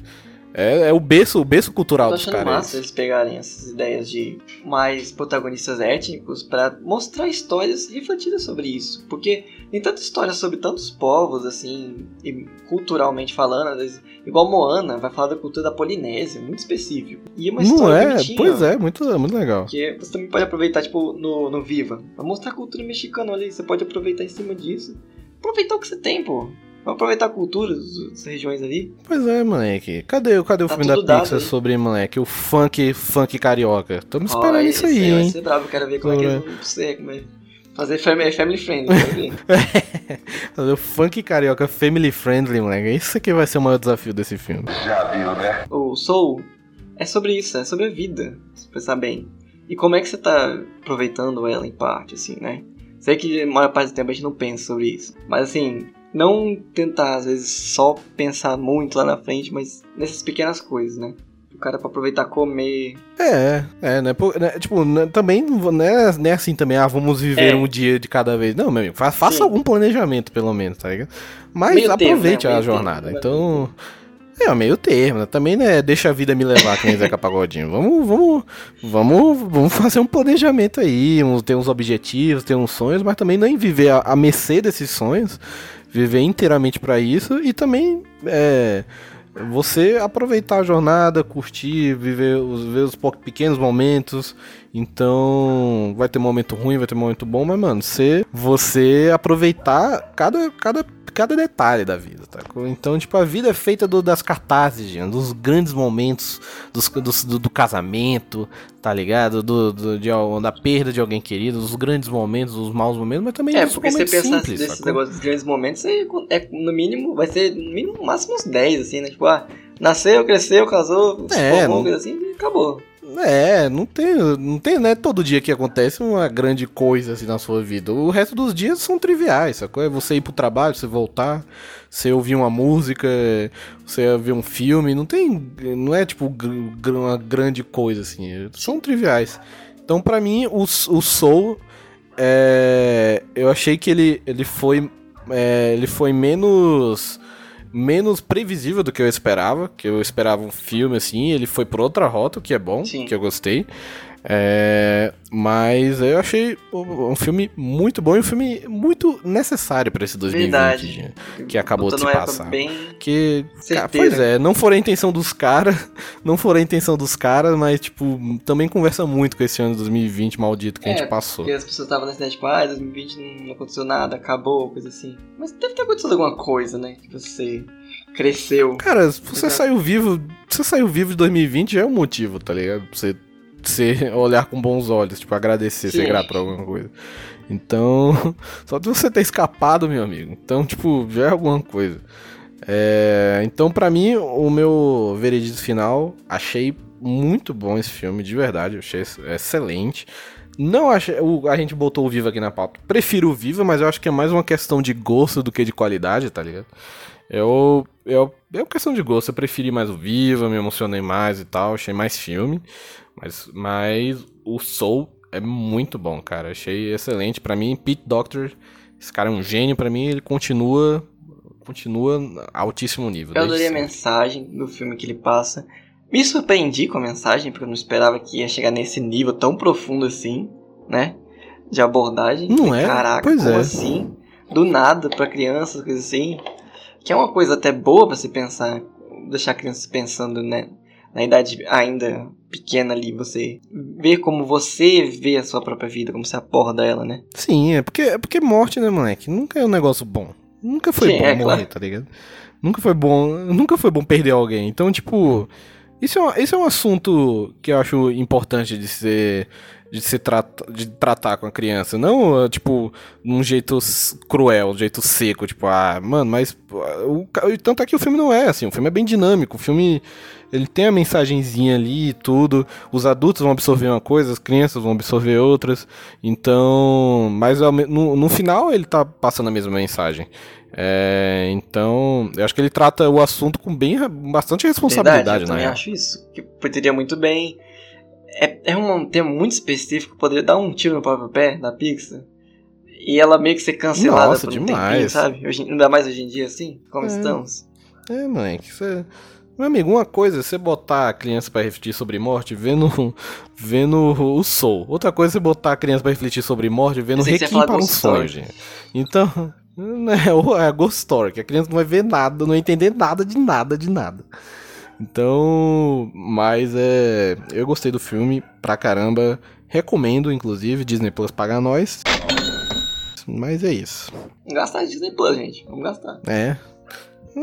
É, é o berço, o berço cultural dos caras. Eu massa eles pegarem essas ideias de mais protagonistas étnicos para mostrar histórias refletidas sobre isso. Porque tem tanta história sobre tantos povos, assim, culturalmente falando, às vezes, igual Moana, vai falar da cultura da Polinésia, muito específico. E é uma história Não é? Bonitinha, pois é, muito, muito legal. Porque você também pode aproveitar, tipo, no, no Viva, pra mostrar a cultura mexicana ali, você pode aproveitar em cima disso. Aproveitar o que você tem, pô. Vamos aproveitar a cultura das regiões ali. Pois é, moleque. Cadê, cadê o tá filme da Pixar sobre, moleque? O funk, funk carioca. Estamos esperando oh, isso aí, hein? Vai ser bravo, quero ver como é que eles vão ser, como é. Fazer family, family friendly, <laughs> Fazer o funk carioca family friendly, moleque. Isso aqui vai ser o maior desafio desse filme. Já viu, né? O Soul é sobre isso, é sobre a vida, se pensar bem. E como é que você tá aproveitando ela em parte, assim, né? Sei que a maior parte do tempo a gente não pensa sobre isso. Mas assim, não tentar, às vezes, só pensar muito lá na frente, mas nessas pequenas coisas, né? O cara pra aproveitar comer. É, é, né? né tipo, né, também não é, não é assim também, ah, vamos viver é. um dia de cada vez. Não, meu amigo, fa faça Sim. algum planejamento, pelo menos, tá ligado? Mas meio aproveite termo, né? a jornada. Termo, então. É, meio termo, né? Também, né? Deixa a vida me levar, que nem Zeca Pagodinho. Vamos, vamos, vamos, vamos fazer um planejamento aí, ter uns objetivos, ter uns sonhos, mas também não viver a, a mercê desses sonhos viver inteiramente para isso e também é, você aproveitar a jornada, curtir, viver os, ver os pequenos momentos. Então, vai ter momento ruim, vai ter momento bom, mas, mano, você, você aproveitar cada, cada cada detalhe da vida, tá? Então, tipo, a vida é feita do, das cartazes, gente, dos grandes momentos dos, dos do, do, casamento, tá ligado? Do, do, de, da perda de alguém querido, dos grandes momentos, dos maus momentos, mas também é, dos porque momentos você pensar simples, nesses negócios dos grandes momentos, é, é, no mínimo, vai ser no mínimo, máximo uns 10, assim, né? Tipo, ah, nasceu, cresceu, casou, é, formou, não... assim, e acabou. É, não tem, não tem, né? Todo dia que acontece uma grande coisa assim na sua vida. O resto dos dias são triviais, sacou? É você ir pro trabalho, você voltar, você ouvir uma música, você ver um filme. Não tem, não é tipo uma grande coisa assim. São triviais. Então, para mim, o, o Soul, é, eu achei que ele, ele foi, é, ele foi menos menos previsível do que eu esperava, que eu esperava um filme assim, ele foi por outra rota, o que é bom, Sim. que eu gostei. É, mas eu achei um filme muito bom e um filme muito necessário para esse 2020 Verdade. que acabou de se passar. Bem que, cara, pois é, não for a intenção dos caras, <laughs> não for a intenção dos caras, mas tipo, também conversa muito com esse ano de 2020 maldito que é, a gente passou. Porque as pessoas estavam nessa ideia, tipo, ah, 2020 não aconteceu nada, acabou, coisa assim. Mas deve ter acontecido alguma coisa, né? Que você cresceu. Cara, você saiu vivo, você saiu vivo de 2020 já é um motivo, tá ligado? Você você <laughs> olhar com bons olhos, tipo, agradecer, Sim. ser grato por alguma coisa. Então, <laughs> só de você ter escapado, meu amigo. Então, tipo, já é alguma coisa. É, então, para mim, o meu veredito final, achei muito bom esse filme, de verdade, achei excelente. Não achei. O, a gente botou o Viva aqui na pauta. Prefiro o Viva, mas eu acho que é mais uma questão de gosto do que de qualidade, tá ligado? Eu. eu é uma questão de gosto. Eu preferi mais o Viva, me emocionei mais e tal, achei mais filme. Mas, mas o Soul é muito bom, cara. Achei excelente. para mim, Pete Doctor, esse cara é um gênio. para mim, ele continua continua altíssimo nível. Eu adorei a mensagem do filme que ele passa. Me surpreendi com a mensagem, porque eu não esperava que ia chegar nesse nível tão profundo assim, né? De abordagem. Não é? Caraca, pois como é. assim? Do nada, para crianças, coisas assim. Que é uma coisa até boa para se pensar, deixar crianças pensando, né? Na idade ainda pequena ali, você ver como você vê a sua própria vida, como você aborda ela, né? Sim, é porque, é porque morte, né, moleque? Nunca é um negócio bom. Nunca foi Sim, bom é, morrer, claro. tá ligado? Nunca foi bom. Nunca foi bom perder alguém. Então, tipo. Isso é, um, isso é um assunto que eu acho importante de ser de se trata, de tratar com a criança, não tipo num jeito cruel, um jeito seco, tipo, ah, mano, mas o, tanto é que o filme não é assim, o filme é bem dinâmico, o filme ele tem a mensagenzinha ali e tudo. Os adultos vão absorver uma coisa, as crianças vão absorver outras. Então, mas no, no final ele tá passando a mesma mensagem. É, então, eu acho que ele trata o assunto com bem, bastante responsabilidade, Verdade, eu né? acho isso. Que poderia muito bem. É, é um tema muito específico, poderia dar um tiro no próprio pé da Pixar. E ela meio que ser cancelada Nossa, por um demais. tempinho, sabe? Hoje, ainda mais hoje em dia, assim, como é. estamos. É, mãe, que você. Meu amigo, uma coisa é você botar a criança para refletir sobre morte vendo, vendo o Soul. Outra coisa é você botar a criança para refletir sobre morte vendo Requiem para um sonho, gente. Então, <laughs> é a Ghost Story, que a criança não vai ver nada, não vai entender nada de nada, de nada. Então, mas é. Eu gostei do filme pra caramba. Recomendo, inclusive, Disney Plus pagar nós. Mas é isso. Vamos gastar Disney Plus, gente. Vamos gastar. É,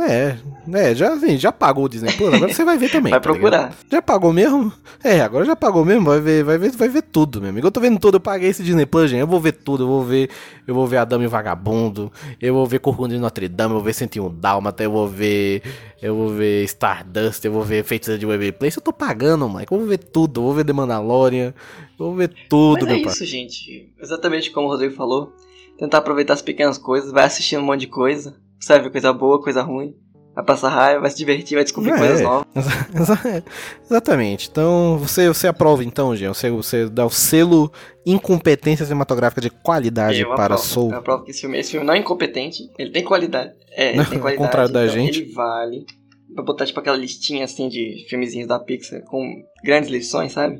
é, é, já, assim, já pagou o Disney Plus, agora você vai ver também. vai tá procurar. Ligado? Já pagou mesmo? É, agora já pagou mesmo, vai ver, vai ver, vai ver tudo, meu amigo. Eu tô vendo tudo, eu paguei esse Disney Plus, gente. Eu vou ver tudo, eu vou ver, eu vou ver a Dama e o Vagabundo, eu vou ver Corcunda de Notre Dame, eu vou ver 101 Dálmata, eu vou ver, eu vou ver Stardust, eu vou ver Feiticeira de Web Place. Eu tô pagando, Mike, eu vou ver tudo, eu vou ver The Mandalorian, eu vou ver tudo, Mas é meu é isso, gente. Exatamente como o Rodrigo falou. Tentar aproveitar as pequenas coisas, vai assistindo um monte de coisa você vai ver coisa boa, coisa ruim. Vai passar raiva, vai se divertir, vai descobrir é, coisas novas. <laughs> Exatamente. Então, você, você aprova então, Jean? Você, você dá o selo incompetência cinematográfica de qualidade eu para aprovo, Soul? Eu aprovo que esse filme, esse filme não é incompetente, ele tem qualidade. É, ele tem qualidade. Ao contrário da então gente. Ele vale. Pra botar tipo aquela listinha assim de filmezinhos da Pixar com grandes lições, sabe?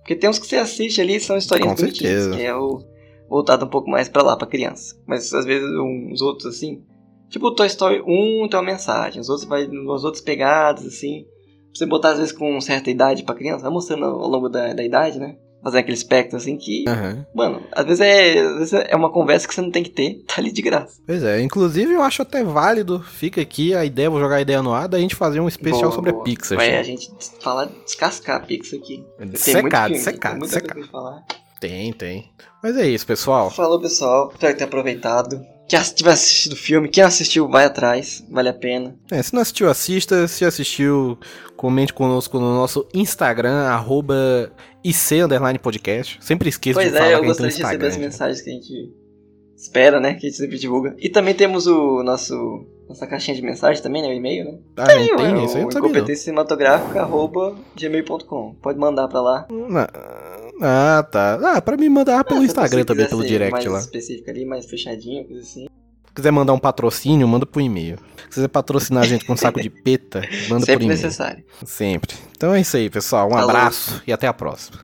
Porque tem uns que você assiste ali são historinhas bonitinhas, que é o voltado um pouco mais para lá, para criança. Mas às vezes uns outros assim Tipo, o Toy Story 1 tem uma mensagem, os outros vai nos outros pegadas, assim. Pra você botar, às vezes, com certa idade pra criança, vai mostrando ao longo da, da idade, né? Fazendo aquele espectro, assim, que... Uhum. Mano, às vezes, é, às vezes é uma conversa que você não tem que ter, <laughs> tá ali de graça. Pois é, inclusive eu acho até válido, fica aqui a ideia, vou jogar a ideia no ar, da gente fazer um especial boa, sobre boa. a Pixar. É, a gente falar, descascar a Pixar aqui. Secado, secado, secado. Tem, tem. Mas é isso, pessoal. Falou, pessoal. Espero ter aproveitado. Quem tiver assistido o filme, quem assistiu, vai atrás, vale a pena. É, se não assistiu, assista. Se assistiu, comente conosco no nosso Instagram, arroba IC podcast. Sempre esqueço pois de é, falar eu que gostaria de receber as mensagens que a gente espera, né? Que a gente sempre divulga. E também temos o nosso nossa caixinha de mensagem também, né? O e-mail, né? Ah, tem, tem, tem isso aí eu não Incompetência cinematográfica, arroba gmail.com. Pode mandar pra lá. Não. Ah, tá. Ah, pra me mandar pelo ah, Instagram também, pelo direct mais lá. específico ali, mais fechadinho, coisa assim. Se quiser mandar um patrocínio, manda pro e-mail. Se quiser patrocinar a gente com um saco de peta, manda <laughs> Sempre por e-mail. necessário. Sempre. Então é isso aí, pessoal. Um Falou. abraço e até a próxima.